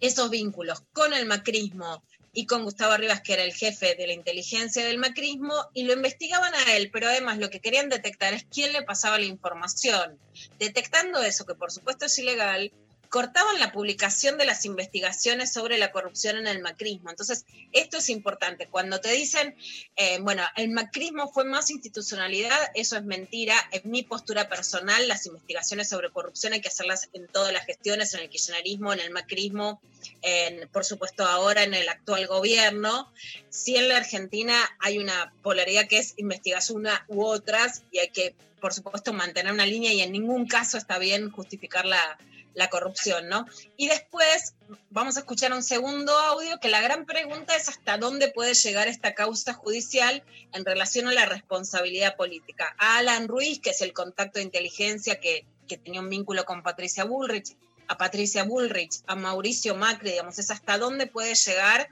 esos vínculos con el macrismo y con Gustavo Rivas, que era el jefe de la inteligencia del macrismo, y lo investigaban a él, pero además lo que querían detectar es quién le pasaba la información. Detectando eso, que por supuesto es ilegal, cortaban la publicación de las investigaciones sobre la corrupción en el macrismo. Entonces, esto es importante. Cuando te dicen, eh, bueno, el macrismo fue más institucionalidad, eso es mentira. En mi postura personal, las investigaciones sobre corrupción hay que hacerlas en todas las gestiones, en el kirchnerismo, en el macrismo, en, por supuesto ahora en el actual gobierno. Si en la Argentina hay una polaridad que es investigación una u otras y hay que, por supuesto, mantener una línea y en ningún caso está bien justificar la la corrupción, ¿no? Y después vamos a escuchar un segundo audio que la gran pregunta es hasta dónde puede llegar esta causa judicial en relación a la responsabilidad política. A Alan Ruiz, que es el contacto de inteligencia que, que tenía un vínculo con Patricia Bullrich, a Patricia Bullrich, a Mauricio Macri, digamos, es hasta dónde puede llegar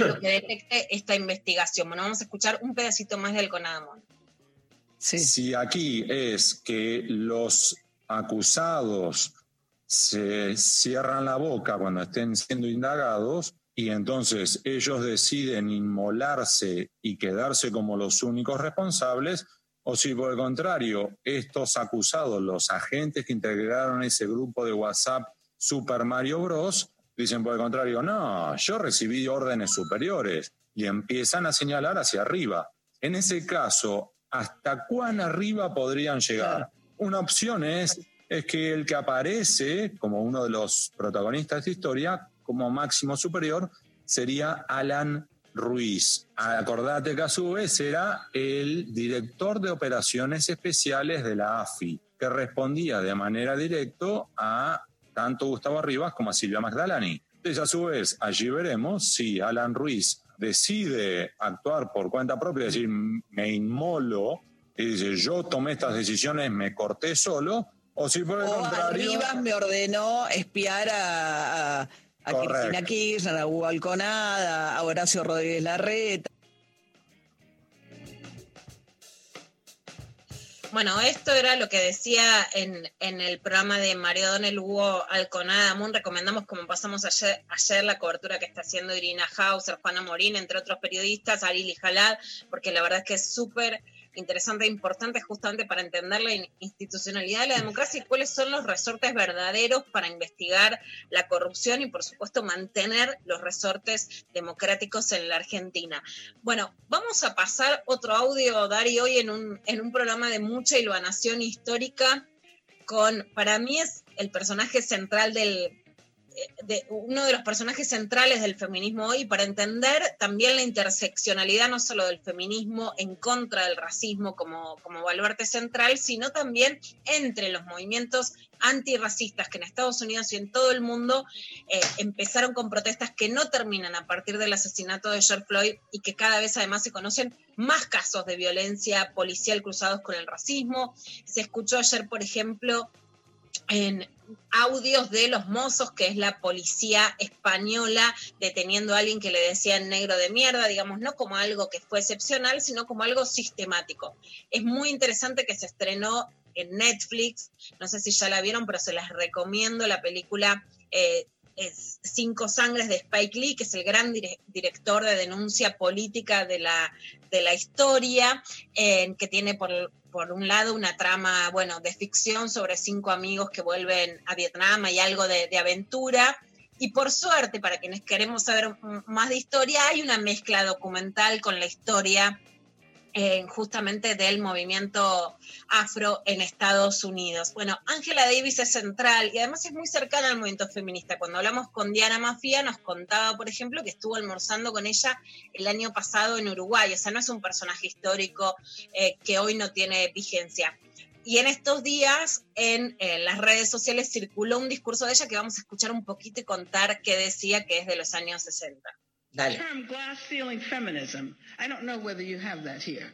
lo que detecte esta investigación. Bueno, vamos a escuchar un pedacito más del Conadamón. Si aquí es que los acusados se cierran la boca cuando estén siendo indagados y entonces ellos deciden inmolarse y quedarse como los únicos responsables, o si por el contrario, estos acusados, los agentes que integraron ese grupo de WhatsApp Super Mario Bros, dicen por el contrario, no, yo recibí órdenes superiores y empiezan a señalar hacia arriba. En ese caso, ¿hasta cuán arriba podrían llegar? Una opción es es que el que aparece como uno de los protagonistas de esta historia, como máximo superior, sería Alan Ruiz. Acordate que a su vez era el director de operaciones especiales de la AFI, que respondía de manera directa a tanto Gustavo Rivas como a Silvia Magdalani. Entonces, a su vez, allí veremos si Alan Ruiz decide actuar por cuenta propia, es decir, me inmolo, y dice, yo tomé estas decisiones, me corté solo, o si por el O contrario. Arribas me ordenó espiar a, a. Cristina Kirchner, a Hugo Alconada, a Horacio Rodríguez Larreta. Bueno, esto era lo que decía en, en el programa de Mario Donel Hugo Alconada Moon. Recomendamos, como pasamos ayer, ayer, la cobertura que está haciendo Irina Hauser, Juana Morín, entre otros periodistas, Arili Jalad, porque la verdad es que es súper interesante e importante justamente para entender la in- institucionalidad de la democracia y cuáles son los resortes verdaderos para investigar la corrupción y, por supuesto, mantener los resortes democráticos en la Argentina. Bueno, vamos a pasar otro audio, Dari, hoy en un, en un programa de mucha iluminación histórica con, para mí es el personaje central del, de uno de los personajes centrales del feminismo hoy para entender también la interseccionalidad no solo del feminismo en contra del racismo como, como baluarte central, sino también entre los movimientos antirracistas que en Estados Unidos y en todo el mundo eh, empezaron con protestas que no terminan a partir del asesinato de George Floyd y que cada vez además se conocen más casos de violencia policial cruzados con el racismo. Se escuchó ayer, por ejemplo, en audios de los mozos, que es la policía española, deteniendo a alguien que le decían negro de mierda, digamos, no como algo que fue excepcional, sino como algo sistemático. Es muy interesante que se estrenó en Netflix, no sé si ya la vieron, pero se las recomiendo, la película eh, Cinco Sangres de Spike Lee, que es el gran dire director de denuncia política de la, de la historia, eh, que tiene por, por un lado una trama, bueno, de ficción sobre cinco amigos que vuelven a Vietnam y algo de, de aventura. Y por suerte, para quienes queremos saber más de historia, hay una mezcla documental con la historia justamente del movimiento afro en Estados Unidos. Bueno, Angela Davis es central y además es muy cercana al movimiento feminista. Cuando hablamos con Diana Mafia nos contaba, por ejemplo, que estuvo almorzando con ella el año pasado en Uruguay. O sea, no es un personaje histórico eh, que hoy no tiene vigencia. Y en estos días en, en, las redes sociales circuló un discurso de ella que vamos a escuchar un poquito y contar qué decía que es de los años 60. Dale. term glass ceiling feminism. I don't know whether you have that here.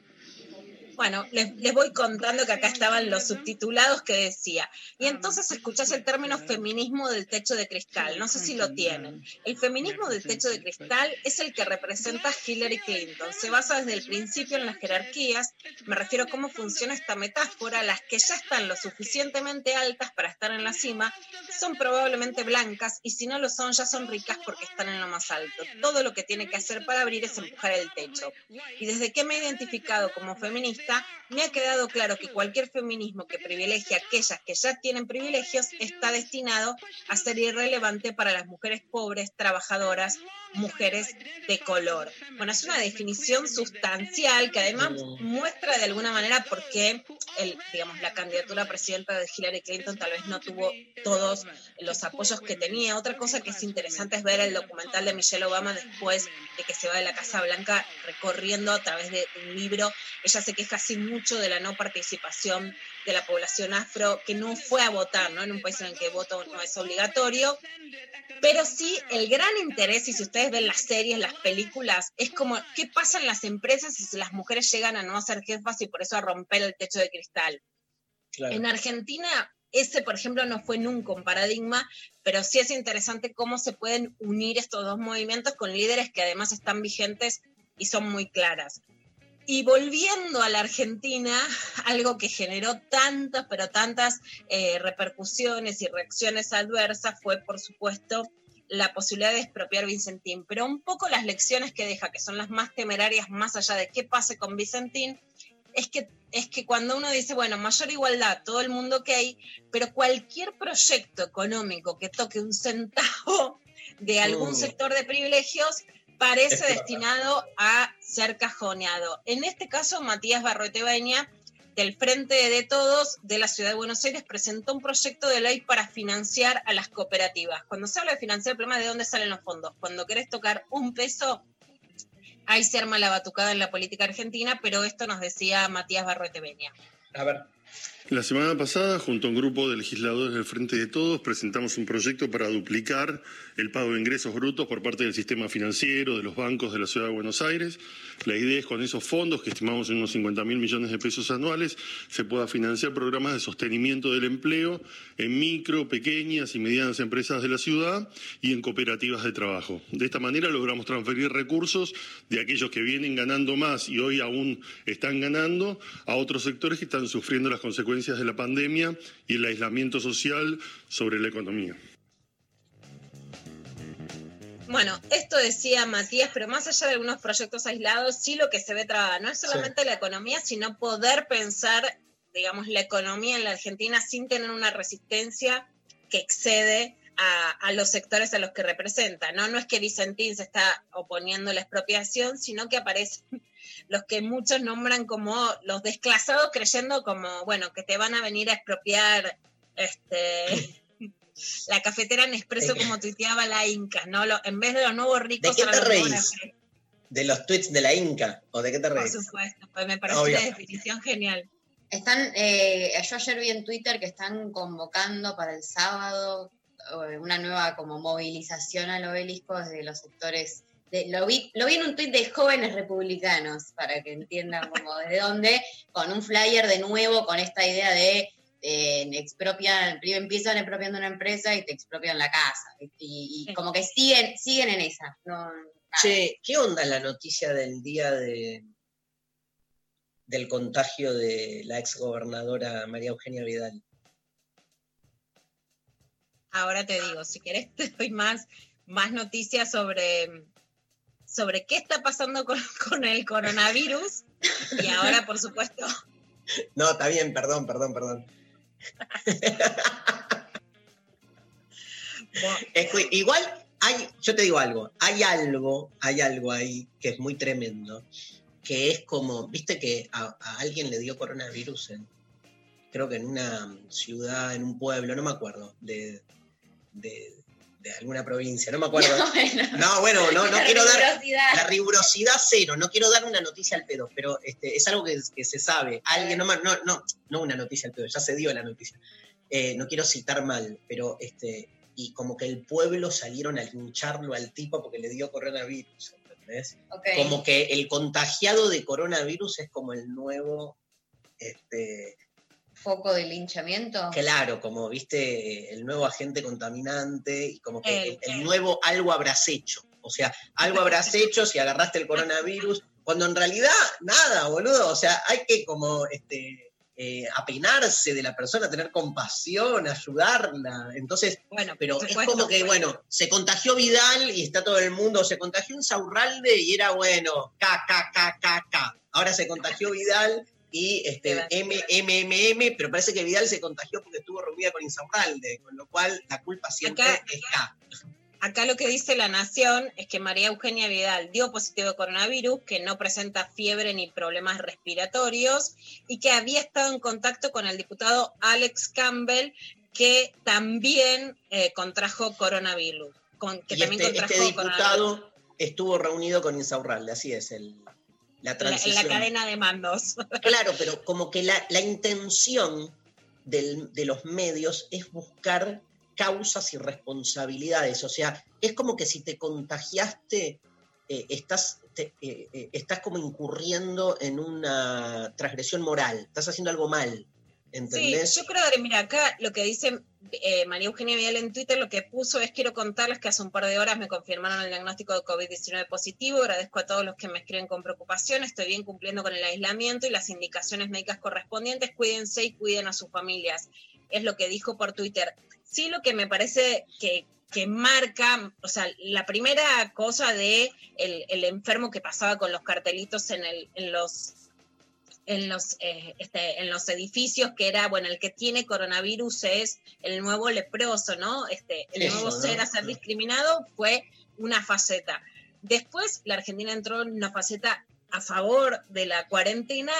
Bueno, les, les voy contando que acá estaban los subtitulados que decía. Y entonces escuchás el término feminismo del techo de cristal. No sé si lo tienen. El feminismo del techo de cristal es el que representa Hillary Clinton. Se basa desde el principio en las jerarquías. Me refiero a cómo funciona esta metáfora. Las que ya están lo suficientemente altas para estar en la cima son probablemente blancas y si no lo son ya son ricas porque están en lo más alto. Todo lo que tiene que hacer para abrir es empujar el techo. Y desde que me he identificado como feminista, me ha quedado claro que cualquier feminismo que privilegie a aquellas que ya tienen privilegios está destinado a ser irrelevante para las mujeres pobres, trabajadoras, mujeres de color. Bueno, es una definición sustancial que además muestra de alguna manera por qué el, digamos, la candidatura a presidenta de Hillary Clinton tal vez no tuvo todos los apoyos que tenía. Otra cosa que es interesante es ver el documental de Michelle Obama después de que se va de la Casa Blanca recorriendo a través de un libro. Ella se queja así mucho de la no participación de la población afro que no fue a votar, ¿no? En un país en el que el voto no es obligatorio. Pero sí, el gran interés, y si ustedes ven las series, las películas, es como, ¿qué pasa en las empresas si las mujeres llegan a no ser jefas y por eso a romper el techo de cristal? En Argentina, ese, por ejemplo, no fue nunca un paradigma, pero sí es interesante cómo se pueden unir estos dos movimientos con líderes que además están vigentes y son muy claras. Y volviendo a la Argentina, algo que generó tantas, pero tantas eh, repercusiones y reacciones adversas fue, por supuesto, la posibilidad de expropiar Vicentín. Pero un poco las lecciones que deja, que son las más temerarias, más allá de qué pase con Vicentín, es que, es que cuando uno dice, bueno, mayor igualdad, todo el mundo ok, pero cualquier proyecto económico que toque un centavo de algún Mm. sector de privilegios parece destinado a ser cajoneado. En este caso, Matías Barroetebaña, del Frente de Todos de la Ciudad de Buenos Aires, presentó un proyecto de ley para financiar a las cooperativas. Cuando se habla de financiar, el problema es de dónde salen los fondos. Cuando querés tocar un peso, ahí se arma la batucada en la política argentina, pero esto nos decía Matías Barroetebaña. A ver. La semana pasada, junto a un grupo de legisladores del Frente de Todos, presentamos un proyecto para duplicar el pago de ingresos brutos por parte del sistema financiero, de los bancos de la Ciudad de Buenos Aires. La idea es con esos fondos, que estimamos en unos 50 mil millones de pesos anuales, se pueda financiar programas de sostenimiento del empleo en micro, pequeñas y medianas empresas de la ciudad y en cooperativas de trabajo. De esta manera logramos transferir recursos de aquellos que vienen ganando más y hoy aún están ganando a otros sectores que están sufriendo las consecuencias de la pandemia y el aislamiento social sobre la economía. Bueno, esto decía Matías, pero más allá de algunos proyectos aislados, sí lo que se ve trabada no es solamente la economía, sino poder pensar, digamos, la economía en la Argentina sin tener una resistencia que excede a, a los sectores a los que representa. ¿no? no es que Vicentín se está oponiendo a la expropiación, sino que aparecen los que muchos nombran como los desclasados creyendo como, bueno, que te van a venir a expropiar este, la cafetera Nespresso como tuiteaba la Inca, ¿no? Lo- en vez de los nuevos ricos... ¿De qué te reís? ¿De los tweets de la Inca? ¿O de qué te Por reís? supuesto, pues me parece Obvio. una definición genial. Están, eh, yo ayer vi en Twitter que están convocando para el sábado eh, una nueva como movilización al obelisco desde los sectores. De- lo, vi, lo vi en un tuit de jóvenes republicanos, para que entiendan como desde dónde, con un flyer de nuevo, con esta idea de eh, expropian, primero empiezan expropiando una empresa y te expropian la casa. Y, y como que siguen, siguen en esa. No, Che, ¿qué onda la noticia del día de del contagio de la ex gobernadora María Eugenia Vidal? Ahora te digo, si querés te doy más, más noticias sobre, sobre qué está pasando con, con el coronavirus. Y ahora, por supuesto, No, está bien, perdón, perdón, perdón. Es que igual hay, yo te digo algo, hay algo, hay algo ahí que es muy tremendo, que es como, viste que a, a alguien le dio coronavirus en, creo que en una ciudad, en un pueblo, no me acuerdo, de, de, de alguna provincia, no me acuerdo. No, bueno. No, bueno, no, quiero dar la rigurosidad cero, no quiero dar una noticia al pedo, pero este, es algo que, que se sabe. Alguien, no, no, no, no una noticia al pedo, ya se dio la noticia. Eh, no quiero citar mal, pero este, y como que el pueblo salieron a lincharlo al tipo porque le dio coronavirus, ¿entendés? Como que el contagiado de coronavirus es como el nuevo este, Foco de linchamiento. claro, como viste, el nuevo agente contaminante y como que El- el, el nuevo algo habrás hecho. O sea, algo habrás hecho si agarraste el coronavirus, cuando en realidad nada, boludo. O sea, hay que como este, eh, apenarse de la persona, tener compasión, ayudarla. Entonces, bueno, pero es como que, bueno, se contagió Vidal y está todo el mundo, se contagió un Saurralde y era bueno, K, K, K, K, K. Ahora se contagió Vidal y este, M, M, M, M, pero parece que Vidal se contagió porque estuvo reunida con Insaurralde, con lo cual la culpa siempre Acá- es K. Acá lo que dice la Nación es que María Eugenia Vidal dio positivo de coronavirus, que no presenta fiebre ni problemas respiratorios y que había estado en contacto con el diputado Alex Campbell, que también eh, contrajo coronavirus. Con, que y también este, contrajo este coronavirus. diputado estuvo reunido con Insaurralde, así es, el, la En la, en transición. la cadena de mandos. Claro, pero como que la, la intención del- de los medios es buscar causas y responsabilidades. O sea, es como que si te contagiaste, eh, estás, te- eh, eh, estás como incurriendo en una transgresión moral, estás haciendo algo mal. ¿Entendés? Sí, yo creo que, mira, acá lo que dice eh, María Eugenia Vidal en Twitter, lo que puso es, quiero contarles que hace un par de horas me confirmaron el diagnóstico de COVID-19 positivo, agradezco a todos los que me escriben con preocupación, estoy bien cumpliendo con el aislamiento y las indicaciones médicas correspondientes, cuídense y cuiden a sus familias, es lo que dijo por Twitter. Sí, lo que me parece que, que marca, o sea, la primera cosa de el, el enfermo que pasaba con los cartelitos en, el, en los en los, eh, este, en los edificios, que era, bueno, el que tiene coronavirus es el nuevo leproso, ¿no? Este, el Eso, nuevo ¿no? ser a ser discriminado fue una faceta. Después la Argentina entró en una faceta a favor de la cuarentena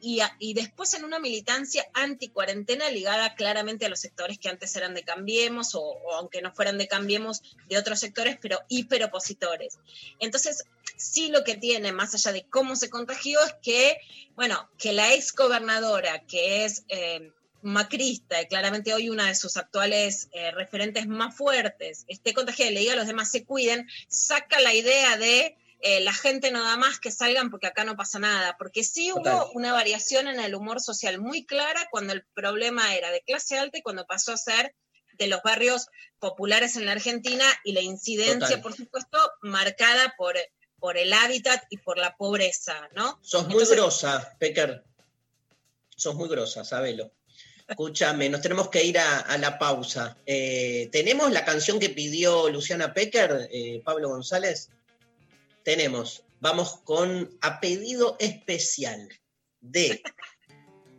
y, a- y después en una militancia anti-cuarentena ligada claramente a los sectores que antes eran de Cambiemos o, o aunque no fueran de Cambiemos, de otros sectores, pero hiperopositores. Entonces, sí lo que tiene, más allá de cómo se contagió, es que, bueno, que la ex gobernadora, que es eh, macrista y claramente hoy una de sus actuales eh, referentes más fuertes, esté contagiada y le diga a los demás se cuiden, saca la idea de eh, la gente no da más que salgan porque acá no pasa nada, porque sí hubo Total. una variación en el humor social muy clara cuando el problema era de clase alta y cuando pasó a ser de los barrios populares en la Argentina y la incidencia, Total. por supuesto, marcada por, por el hábitat y por la pobreza, ¿no? Sos muy grosa, Pecker. Sos muy grosa, sabelo. Escúchame, nos tenemos que ir a, a la pausa. Eh, ¿Tenemos la canción que pidió Luciana Pecker, eh, Pablo González? Tenemos. Vamos con A Pedido Especial de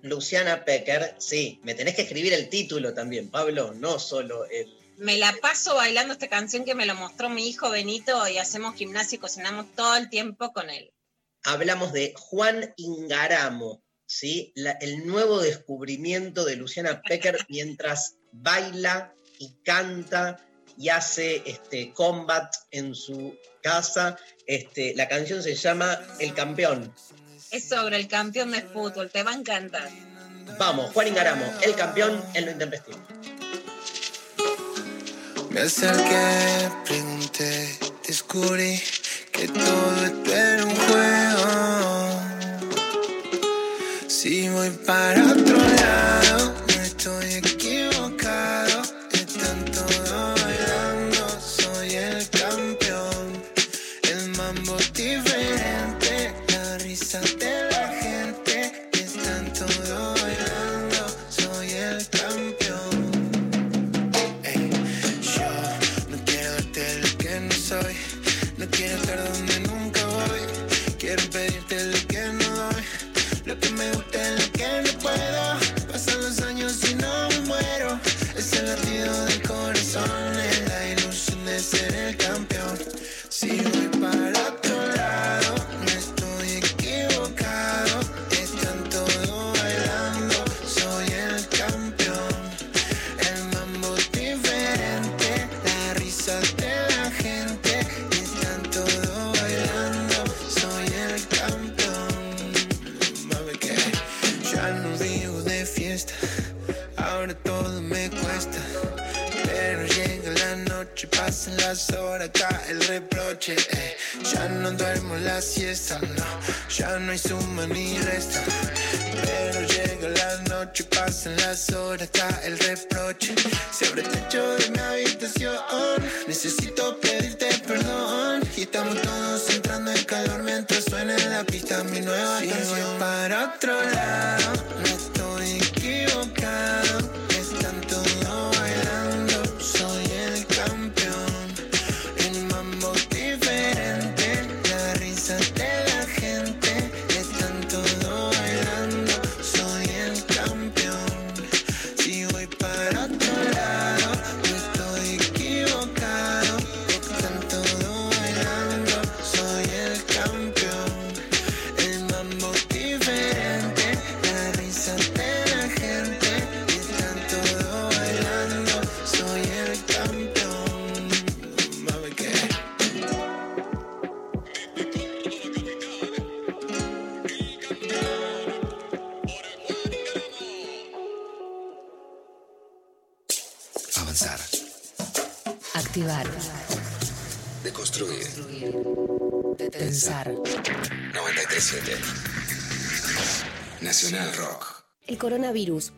Luciana Pecker. Sí, me tenés que escribir el título también, Pablo, no solo el, Me la paso bailando esta canción que me lo mostró mi hijo Benito y hacemos gimnasia y cocinamos todo el tiempo con él. hablamos de Juan Ingaramo, ¿sí? La- el nuevo descubrimiento de Luciana Pecker mientras baila y canta y hace este, combat en su casa. Este, la canción se llama El Campeón. Es sobre el campeón de fútbol, te va a encantar. Vamos, Juan Ingaramo, el campeón en lo intempestivo. Me acerqué, pregunté, descubrí que todo esto era un juego. Si voy para otro Si voy duermo la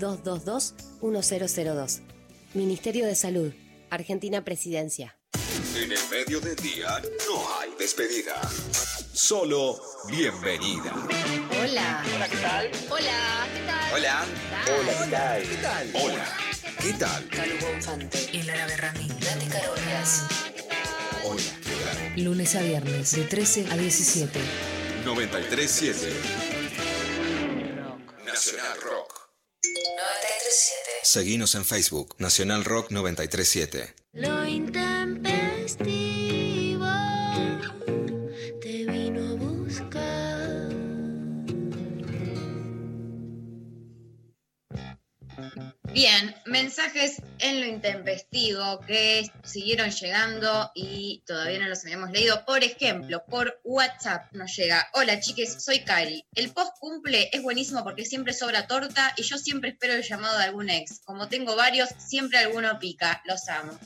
0800-222-1002. Ministerio de Salud, Argentina Presidencia. En el medio del día no hay despedida. Solo bienvenida. Hola. Hola, ¿qué tal? Hola, ¿qué tal? Hola. Hola, ¿qué tal? ¿Qué tal? Hola. ¿Qué tal? Calu Bonfante. El árabe Ramín. Date Carolias. Hola, ¿qué tal? Lunes a viernes de 13 a 17. 937. Nacional Rock. 937. Seguinos en Facebook, Nacional Rock 937. Lo intempestivo Bien, mensajes en lo intempestivo que siguieron llegando y todavía no los habíamos leído. Por ejemplo, por WhatsApp nos llega, hola chiques, soy Cari. El post cumple es buenísimo porque siempre sobra torta y yo siempre espero el llamado de algún ex. Como tengo varios, siempre alguno pica. Los amo.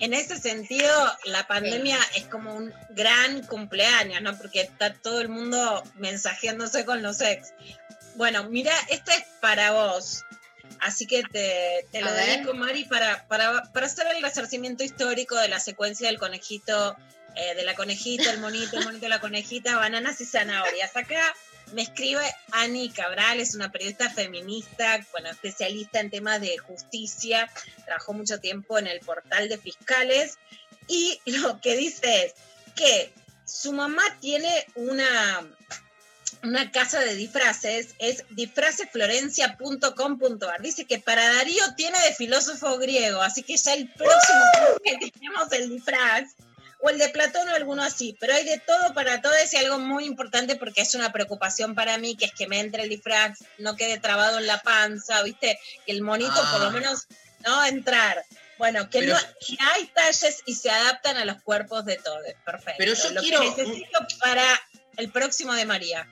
En ese sentido, la pandemia es como un gran cumpleaños, ¿no? Porque está todo el mundo mensajeándose con los ex. Bueno, mira, esta es para vos. Así que te, te lo ver. dedico, Mari, para, para, para hacer el resarcimiento histórico de la secuencia del conejito, eh, de la conejita, el monito, el monito, la conejita, bananas y zanahorias. Acá me escribe Ani Cabral, es una periodista feminista, bueno, especialista en temas de justicia, trabajó mucho tiempo en el portal de fiscales y lo que dice es que su mamá tiene una, una casa de disfraces, es disfracesflorencia.com.ar. Dice que para Darío tiene de filósofo griego, así que ya el próximo que tenemos el disfraz, o el de Platón o alguno así, pero hay de todo para todos y algo muy importante porque es una preocupación para mí, que es que me entre el disfraz, no quede trabado en la panza, ¿viste? Que el monito por lo Ah. menos no entrar. Bueno, que, Pero- no, que hay talles y se adaptan a los cuerpos de todos. Perfecto. Pero yo Lo que quiero- necesito para el próximo de María.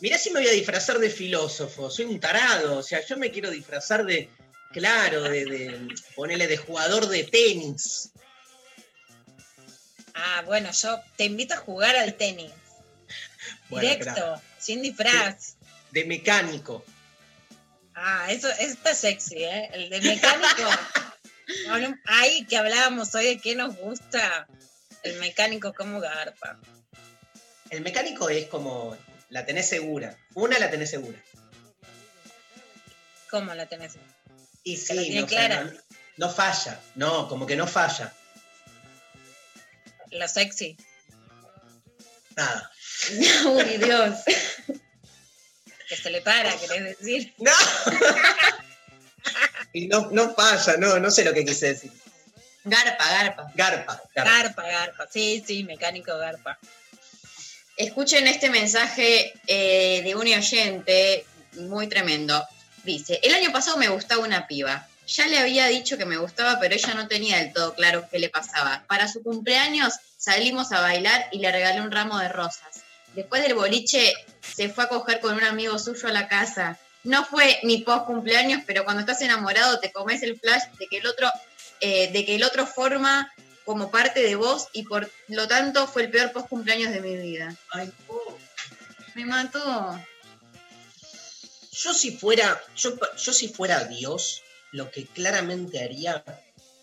Mirá si me voy a disfrazar de filósofo, soy un tarado, o sea, yo me quiero disfrazar de, claro, de, de ponerle de jugador de tenis. Ah, bueno, yo te invito a jugar al tenis. Bueno, Directo, claro. sin disfraz. de mecánico. Ah, eso, eso está sexy, ¿eh? El de mecánico. No, no, Ay, que hablábamos hoy de qué nos gusta. El mecánico como garpa. El mecánico es como, la tenés segura, una la tenés segura. ¿Cómo la tenés? Y Que la sí, tiene no, clara. no, no falla, no, como que no falla, Lo sexy. nada. Uy, Dios. Que se le para, querés decir. No. Y no, no falla, no, no sé lo que quise decir. Garpa, garpa. Garpa, garpa. Garpa, garpa. Sí, sí, mecánico garpa. Escuchen este mensaje eh, de un oyente muy tremendo. Dice, el año pasado me gustaba una piba. Ya le había dicho que me gustaba, pero ella no tenía del todo claro qué le pasaba. Para su cumpleaños salimos a bailar y le regalé un ramo de rosas. Después del boliche se fue a coger con un amigo suyo a la casa. No fue mi post cumpleaños, pero cuando estás enamorado te comes el flash de que el otro, eh, de que el otro forma como parte de vos y por lo tanto fue el peor post cumpleaños de mi vida. Ay, Me mató. Yo si fuera, yo, yo si fuera Dios, lo que claramente haría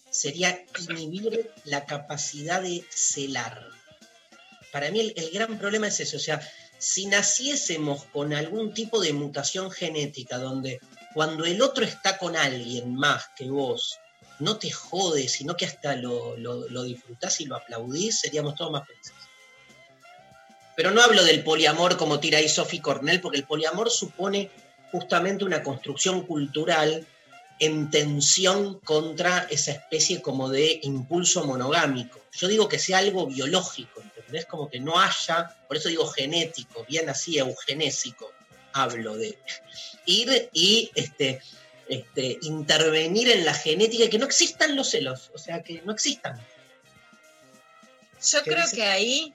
sería inhibir la capacidad de celar. Para mí el, el gran problema es eso, o sea, si naciésemos con algún tipo de mutación genética donde cuando el otro está con alguien más que vos, no te jode, sino que hasta lo, lo, disfrutás y lo aplaudís, seríamos todos más felices. Pero no hablo del poliamor como tira ahí Sophie Cornell, porque el poliamor supone justamente una construcción cultural en tensión contra esa especie como de impulso monogámico. Yo digo que sea algo biológico, ¿entendés? Como que no haya, por eso digo genético, bien así, eugenésico, hablo de ir y este, este, intervenir en la genética y que no existan los celos, o sea, que no existan. Yo ¿Qué creo dice? que ahí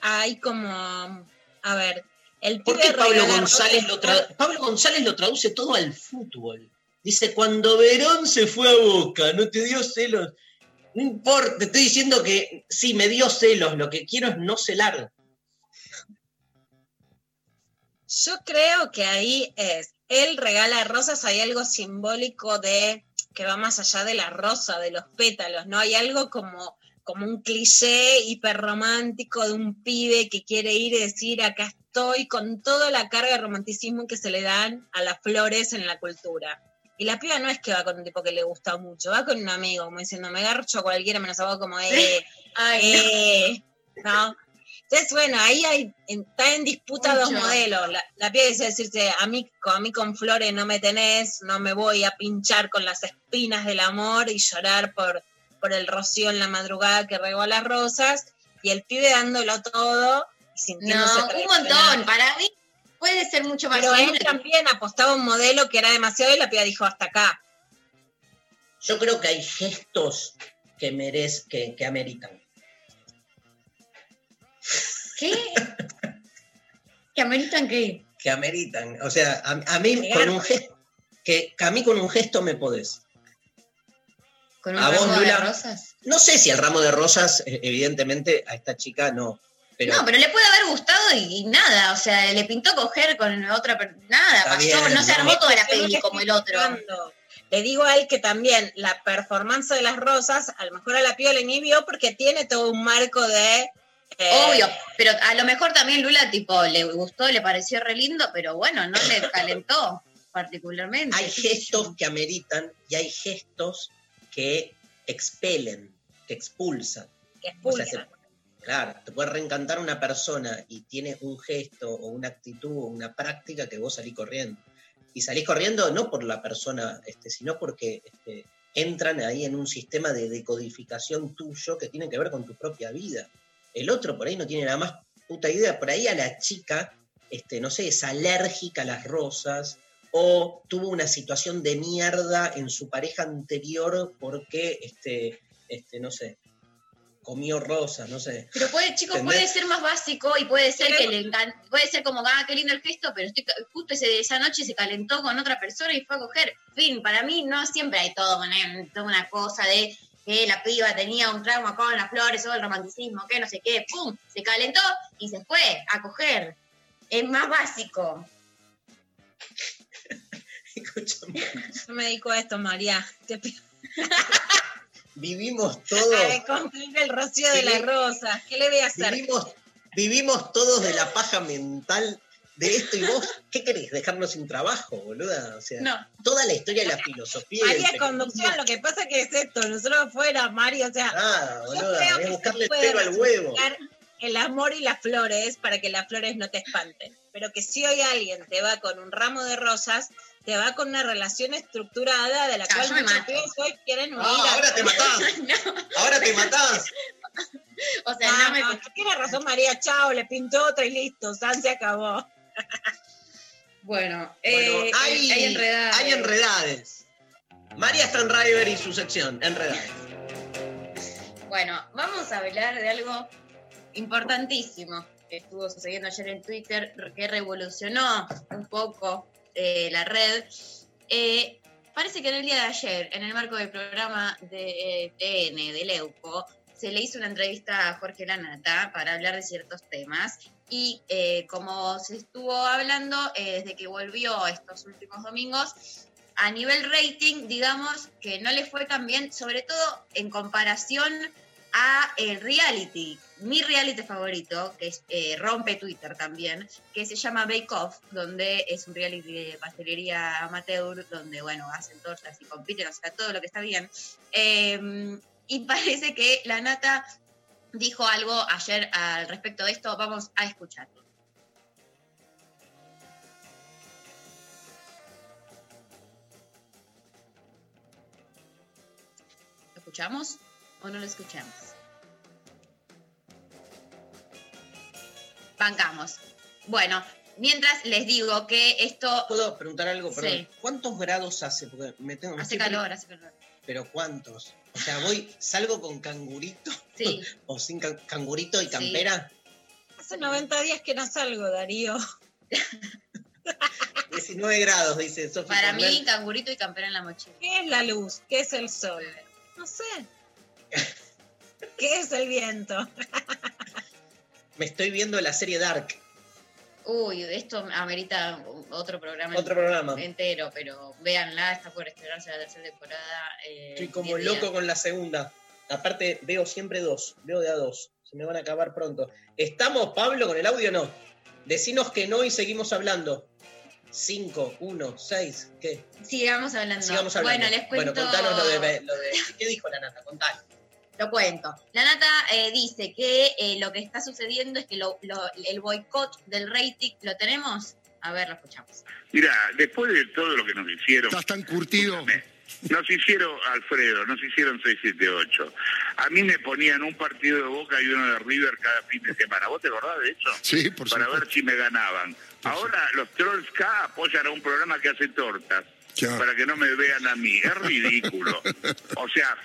hay como, a ver, el ¿Por qué Pablo González, lo Pablo González lo traduce todo al fútbol? Dice, cuando Verón se fue a Boca, ¿no te dio celos? No importa, te estoy diciendo que sí, me dio celos, lo que quiero es no celar. Yo creo que ahí es, él regala rosas, hay algo simbólico de que va más allá de la rosa, de los pétalos, ¿no? Hay algo como, como un cliché hiperromántico de un pibe que quiere ir y decir, acá estoy, con toda la carga de romanticismo que se le dan a las flores en la cultura. Y la piba no es que va con un tipo que le gusta mucho, va con un amigo, como diciendo, me garcho a cualquiera menos a vos, como, eh, Ay, eh, ¿no? Entonces, bueno, ahí hay, está en disputa dos modelos. La, la piba dice decirse, a mí, con- a mí con flores no me tenés, no me voy a pinchar con las espinas del amor y llorar por, por el rocío en la madrugada que regó las rosas, y el pibe dándolo todo y sintiéndose No, un montón. Para mí puede ser mucho más Pero él también apostaba un modelo que era demasiado y la piba dijo hasta acá. Yo creo que hay gestos que merez, que, que ameritan. ¿Qué? ¿Que ameritan qué? Que ameritan. O sea, a, a mí con un gesto, que, que a mí con un gesto me podés. ¿Con un ¿A vos, ramo de Lula? rosas? No sé si el ramo de rosas, eh, evidentemente, a esta chica no. Pero No, pero le puede haber gustado y, y nada. O sea, le pintó coger con otra persona. Nada, pasó. bien, no se ¿no? armó toda la peli como el otro. Le digo a él que también la performance de las rosas, a lo mejor a la piba le inhibió porque tiene todo un marco de. Eh, Obvio, pero a lo mejor también Lula, tipo, le gustó, le pareció re lindo, pero bueno, no le calentó particularmente. hay gestos que ameritan y hay gestos que expelen, que expulsan. que O sea, expulsa. te- claro, te puede reencantar una persona y tiene un gesto o una actitud o una práctica que vos salís corriendo. Y salís corriendo no por la persona, este, sino porque este, entran ahí en un sistema de decodificación tuyo que tiene que ver con tu propia vida. El otro por ahí no tiene nada más puta idea. Por ahí a la chica, este, no sé, es alérgica a las rosas o tuvo una situación de mierda en su pareja anterior porque, este, este, no sé, comió rosas, no sé. Pero puede, chicos, ¿Entendés? puede ser más básico y puede ser que le encan- puede ser como, ah, qué lindo el gesto, pero estoy, justo ese, esa noche se calentó con otra persona y fue a coger. Fin, para mí no siempre hay todo una, toda una cosa de que la piba tenía un trauma con las flores o el romanticismo, que no sé qué, pum, se calentó y se fue a coger. Es más básico. Yo me dedico a esto, María. Te Vivimos todos, a el rocío de las rosas. ¿Qué le voy a hacer? vivimos, vivimos todos de la paja mental de esto y vos, ¿qué querés? ¿Dejarnos sin trabajo, boluda? O sea, No. toda la historia de la filosofía. María conducción, lo que pasa que es esto, nosotros fuera, Mario, o sea, Nada, yo boluda, creo a que buscarle se puede pelo al huevo. el amor y las flores para que las flores no te espanten. Pero que si hoy alguien te va con un ramo de rosas, te va con una relación estructurada de la Ah, cual yo me muchos hoy quieren huir. Ah, ahora te matás. Ahora te matás. O sea, Ah, no me no, tiene razón María, chao, le pintó otra y listo, San se acabó. Bueno, Bueno, eh, hay, hay enredades. hay enredades. María Stanriver y su sección, enredades. Bueno, vamos a hablar de algo importantísimo que estuvo sucediendo ayer en Twitter, que revolucionó un poco eh, la red. Eh, parece que en el día de ayer, en el marco del programa de TN, de Leuco, se le hizo una entrevista a Jorge Lanata para hablar de ciertos temas. Y eh, como se estuvo hablando eh, desde que volvió estos últimos domingos, a nivel rating, digamos que no le fue tan bien, sobre todo en comparación a el reality, mi reality favorito, que es, eh, rompe Twitter también, que se llama Bake Off, donde es un reality de pastelería amateur, donde, bueno, hacen tortas y compiten, o sea, todo lo que está bien. Eh, y parece que la nata dijo algo ayer al respecto de esto, vamos a escucharlo. ¿Lo escuchamos o no lo escuchamos? Bancamos. Bueno, mientras les digo que esto... ¿Puedo preguntar algo? Perdón. Sí. ¿Cuántos grados hace? Porque me tengo, Hace calor, hace calor. ¿Pero cuántos? O sea, voy, salgo con cangurito Sí. o sin can- cangurito y campera. Hace 90 días que no salgo, Darío. 19 grados, dice Sofía. Para mí, cangurito y campera en la mochila. ¿Qué es la luz? ¿Qué es el sol? No sé. ¿Qué es el viento? Me estoy viendo la serie Dark. Uy, esto amerita otro programa. Otro programa. Entero, pero véanla, está por estrenarse la tercera temporada. eh, Estoy como 10 loco días. con la segunda. Aparte, veo siempre dos. Veo de a dos. Se me van a acabar pronto. ¿Estamos, Pablo, con el audio o no? Decinos que no y seguimos hablando. 5, 1, 6, ¿qué? Sigamos hablando. Sigamos hablando. Bueno, les cuento. Bueno, contanos lo de, lo de- ¿Qué dijo la nata? Contanos. Lo cuento. La Nata eh, dice que eh, lo que está sucediendo es que lo- lo- el boicot del rating, ¿lo tenemos? A ver, lo escuchamos. Mira, después de todo lo que nos hicieron. Estás tan curtido. Nos hicieron, Alfredo, nos hicieron 678. A mí me ponían un partido de Boca y uno de River cada fin de semana. ¿Vos te acordás de eso? Sí, por Para supuesto. ver si me ganaban. Ahora los Trolls K apoyan a un programa que hace tortas. Claro. Para que no me vean a mí. Es ridículo. o sea,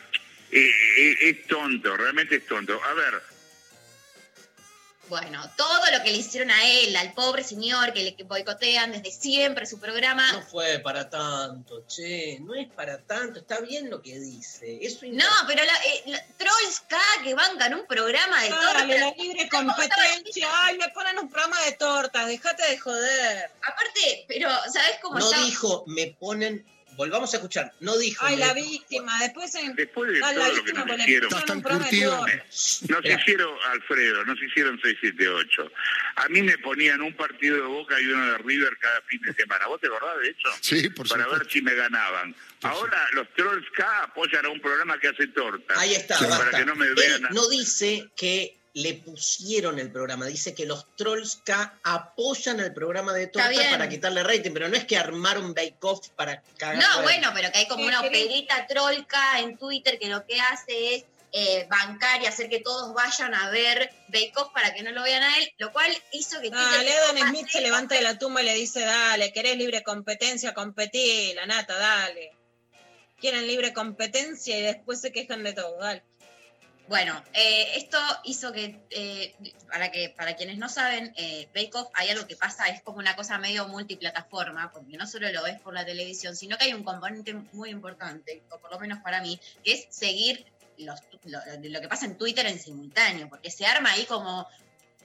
eh, eh, es tonto, realmente es tonto. A ver, Bueno, todo lo que le hicieron a él, al pobre señor que le boicotean desde siempre su programa. No fue para tanto, che. No es para tanto. Está bien lo que dice. No, pero la, eh, la- Trolls K que bancan un programa de tortas. Dale, la libre competencia. Ay, me ponen un programa de tortas. Déjate de joder. Aparte, pero ¿sabes cómo No está? dijo, me ponen. Volvamos a escuchar. No dijo. Ay, la víctima. Después, en... después de Ay, todo la lo que nos hicieron. de tortas. Nos hicieron, Alfredo, nos hicieron 678. A mí me ponían un partido de Boca y uno de River cada fin de semana. ¿Vos te acordás de eso? Sí, por Para supuesto. ver si me ganaban. Ahora los Trolls K apoyan a un programa que hace tortas. Ahí está. Para basta. que no me Él vean. a- no dice que le pusieron el programa, dice que los Trolls K apoyan el programa de torta para quitarle rating, pero no es que armaron Bake Off para cagar. No, bueno, pero que hay como ¿Qué una operita trolca en Twitter que lo que hace es eh, bancar y hacer que todos vayan a ver Bake Off para que no lo vean a él, lo cual hizo que Adam pase- Smith se levanta de la tumba y le dice, dale, querés libre competencia, competí, la nata, dale. Quieren libre competencia y después se quejan de todo, dale. Bueno, eh, esto hizo que, eh, para que para quienes no saben, eh, Bake Off hay algo que pasa, es como una cosa medio multiplataforma, porque no solo lo ves por la televisión, sino que hay un componente muy importante, o por lo menos para mí, que es seguir los, lo, lo que pasa en Twitter en simultáneo, porque se arma ahí como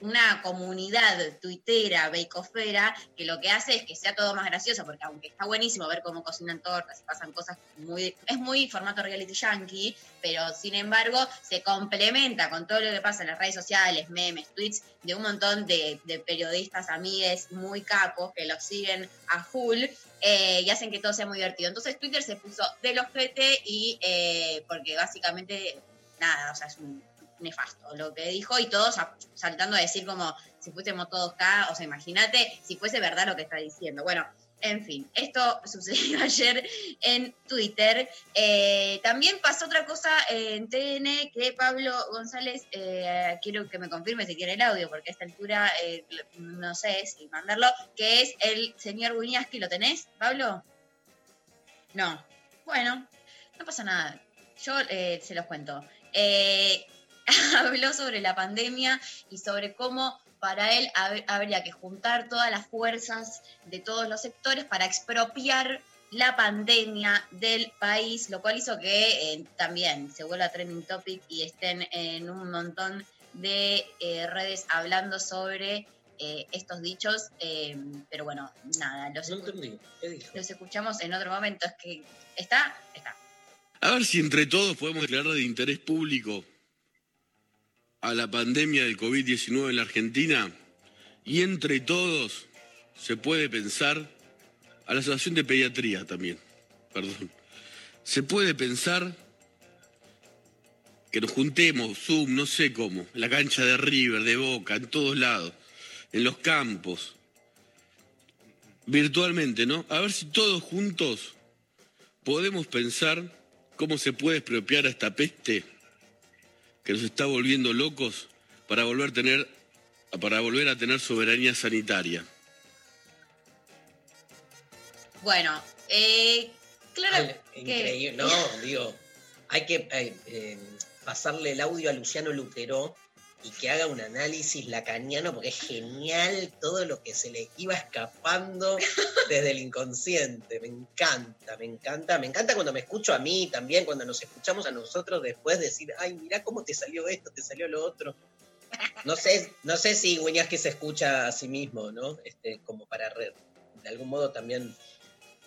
una comunidad tuitera, bakeoffera, que lo que hace es que sea todo más gracioso, porque aunque está buenísimo ver cómo cocinan tortas y pasan cosas muy... Es muy formato reality yankee, pero sin embargo se complementa con todo lo que pasa en las redes sociales, memes, tweets, de un montón de, de periodistas, amigues muy capos que los siguen a full eh, y hacen que todo sea muy divertido. Entonces Twitter se puso de los PT y eh, porque básicamente, nada, o sea, es un nefasto lo que dijo y todos saltando a decir como si fuésemos todos acá, o sea, imagínate si fuese verdad lo que está diciendo. Bueno, En fin, esto sucedió ayer en Twitter. Eh, también pasó otra cosa en TN que Pablo González, eh, quiero que me confirme si tiene el audio, porque a esta altura eh, no sé si mandarlo, que es el señor Wiñaski. ¿Lo tenés, Pablo? No. Bueno, no pasa nada. Yo se los cuento. Habló sobre la pandemia y sobre cómo para él hab- habría que juntar todas las fuerzas de todos los sectores para expropiar la pandemia del país, lo cual hizo que eh, también se vuelva trending topic y estén en un montón de eh, redes hablando sobre eh, estos dichos. eh, pero bueno, nada, los, No escu- entendí. ¿Qué dijo? los escuchamos en otro momento. Es que está, está. A ver si entre todos podemos declarar de interés público a la pandemia del COVID-19 en la Argentina y entre todos se puede pensar a la Asociación de Pediatría también, perdón. Se puede pensar que nos juntemos, Zoom, no sé cómo, en la cancha de River, de Boca, en todos lados, en los campos, virtualmente, ¿no? A ver si todos juntos podemos pensar cómo se puede expropiar a esta peste que nos está volviendo locos para volver a tener para volver a tener soberanía sanitaria. Bueno, eh, claro Al- que... Increíble. No, digo, hay que eh, eh, pasarle el audio a Luciano Lutero y que haga un análisis lacaniano porque es genial todo lo que se le iba escapando desde el inconsciente. Me encanta, me encanta. Me encanta cuando me escucho a mí también, cuando nos escuchamos a nosotros después decir, ay, mirá cómo te salió esto, te salió lo otro. No sé, no sé si que se escucha a sí mismo, ¿no? Este, como para re- de algún modo también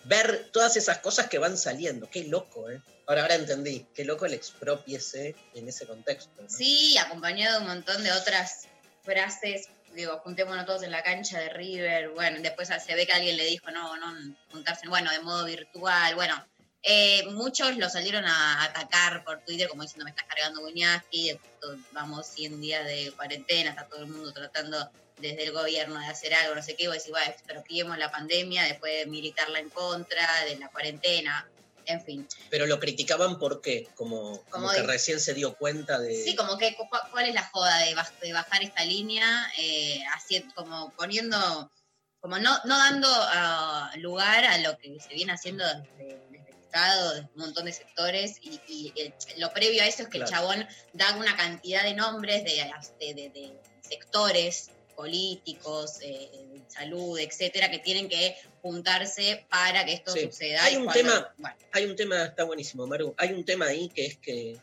ver todas esas cosas que van saliendo. Qué loco, ¿eh? Ahora, ahora entendí. Qué loco el expropiese en ese contexto. Sí, acompañado de un montón de otras frases. Digo, juntémonos todos en la cancha de River. Bueno, después se ve que alguien le dijo, no, no, juntarse, bueno, de modo virtual. Bueno, eh, muchos lo salieron a atacar por Twitter, como diciendo, me estás cargando Buñaski, vamos 100 días de cuarentena, está todo el mundo tratando desde el gobierno de hacer algo, no sé qué, vos decís, bueno, expropiemos la pandemia, después de militarla en contra, de la cuarentena, en fin. Pero lo criticaban porque, como, como Como que recién se dio cuenta de. Sí, como que cu- cuál es la joda de, baj- de bajar esta línea, eh, así, como poniendo, como no, no dando ah, lugar a lo que se viene haciendo desde, desde el Estado, desde un montón de sectores, y, y el- lo previo a eso es que el chabón da una cantidad de nombres de- de sectores políticos, eh, salud, etcétera, que tienen que juntarse para que esto Sí. suceda. Hay un cuando- tema, bueno, hay un tema, está buenísimo, Maru. Hay un tema ahí que es que,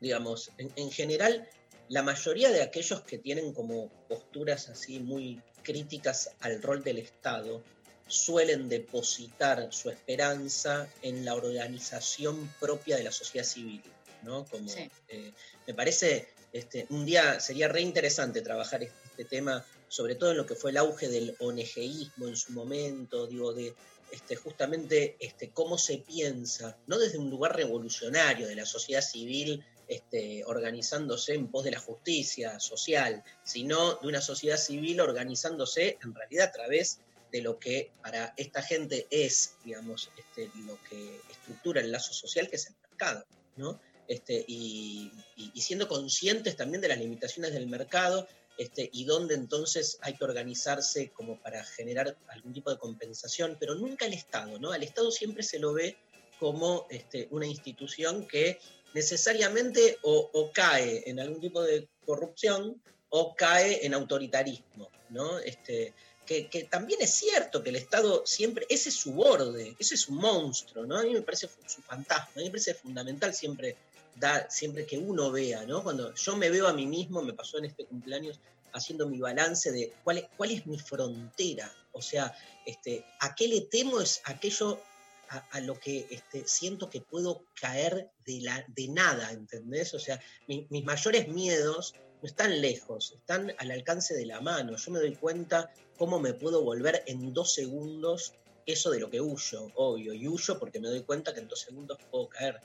digamos, en, en general, la mayoría de aquellos que tienen como posturas así muy críticas al rol del Estado suelen depositar su esperanza en la organización propia de la sociedad civil, ¿no? Como, Sí. eh, me parece, este, un día sería re interesante trabajar este, tema, sobre todo en lo que fue el auge del ONGismo en su momento, digo, de este, justamente este, cómo se piensa, no desde un lugar revolucionario de la sociedad civil este, organizándose en pos de la justicia social, sino de una sociedad civil organizándose en realidad a través de lo que para esta gente es, digamos, este, lo que estructura el lazo social, que es el mercado, ¿no? Este, y siendo conscientes también de las limitaciones del mercado este, y dónde entonces hay que organizarse como para generar algún tipo de compensación, pero nunca el Estado, ¿no? Al Estado siempre se lo ve como este, una institución que necesariamente o, cae en algún tipo de corrupción o cae en autoritarismo, ¿no? Este, que, que también es cierto que el Estado siempre, ese es su borde, ese es un monstruo, ¿no? A mí me parece su fantasma, a mí me parece fundamental siempre dar, siempre que uno vea, ¿no? Cuando yo me veo a mí mismo, me pasó en este cumpleaños haciendo mi balance de cuál es, cuál es mi frontera, o sea, este, a qué le temo es aquello a, lo que este, siento que puedo caer de, la, de nada, ¿entendés? O sea, mi- mis mayores miedos no están lejos, están al alcance de la mano. Yo me doy cuenta cómo me puedo volver en dos segundos eso de lo que huyo, obvio, y huyo porque me doy cuenta que en dos segundos puedo caer.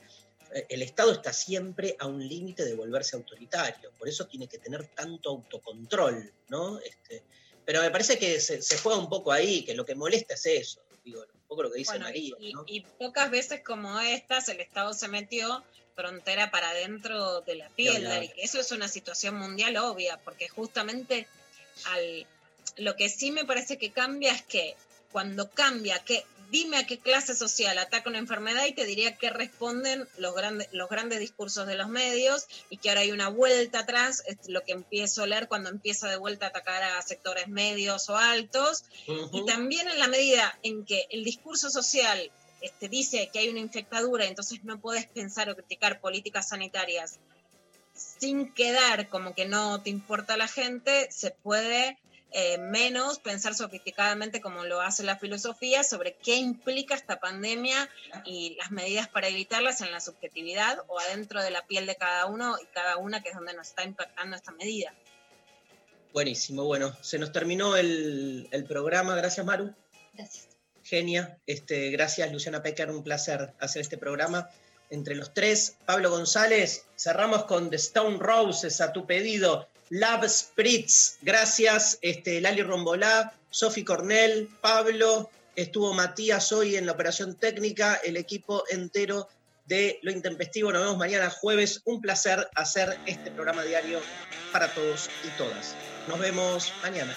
Eh, El Estado está siempre a un límite de volverse autoritario, por eso tiene que tener tanto autocontrol, ¿no? Este, pero me parece que se, se juega un poco ahí, que lo que molesta es eso, digo, un poco lo que dice Bueno, María, y, ¿no? y pocas veces como estas el Estado se metió frontera para dentro de la piel, hablar. Dari, que eso es una situación mundial obvia, porque justamente al, lo que sí me parece que cambia es que cuando cambia, que dime a qué clase social ataca una enfermedad y te diría que responden los grandes, los grandes discursos de los medios y que ahora hay una vuelta atrás, es lo que empiezo a leer cuando empieza de vuelta a atacar a sectores medios o altos, y también en la medida en que el discurso social este, dice que hay una infectadura, entonces no puedes pensar o criticar políticas sanitarias sin quedar como que no te importa la gente, se puede eh, menos pensar sofisticadamente como lo hace la filosofía sobre qué implica esta pandemia y las medidas para evitarlas en la subjetividad o adentro de la piel de cada uno y cada una, que es donde nos está impactando esta medida. Buenísimo, bueno, se nos terminó el, el programa. Gracias, Maru. Gracias. Genia. Este, gracias, Luciana Pecker. Un placer hacer este programa. Entre los tres, Pablo González, cerramos con The Stone Roses a tu pedido. Love Spritz, gracias. Este, Lali Rombolá, Sofi Cornell, Pablo, estuvo Matías hoy en la operación técnica, el equipo entero de Lo Intempestivo. Nos vemos mañana jueves. Un placer hacer este programa diario para todos y todas. Nos vemos mañana.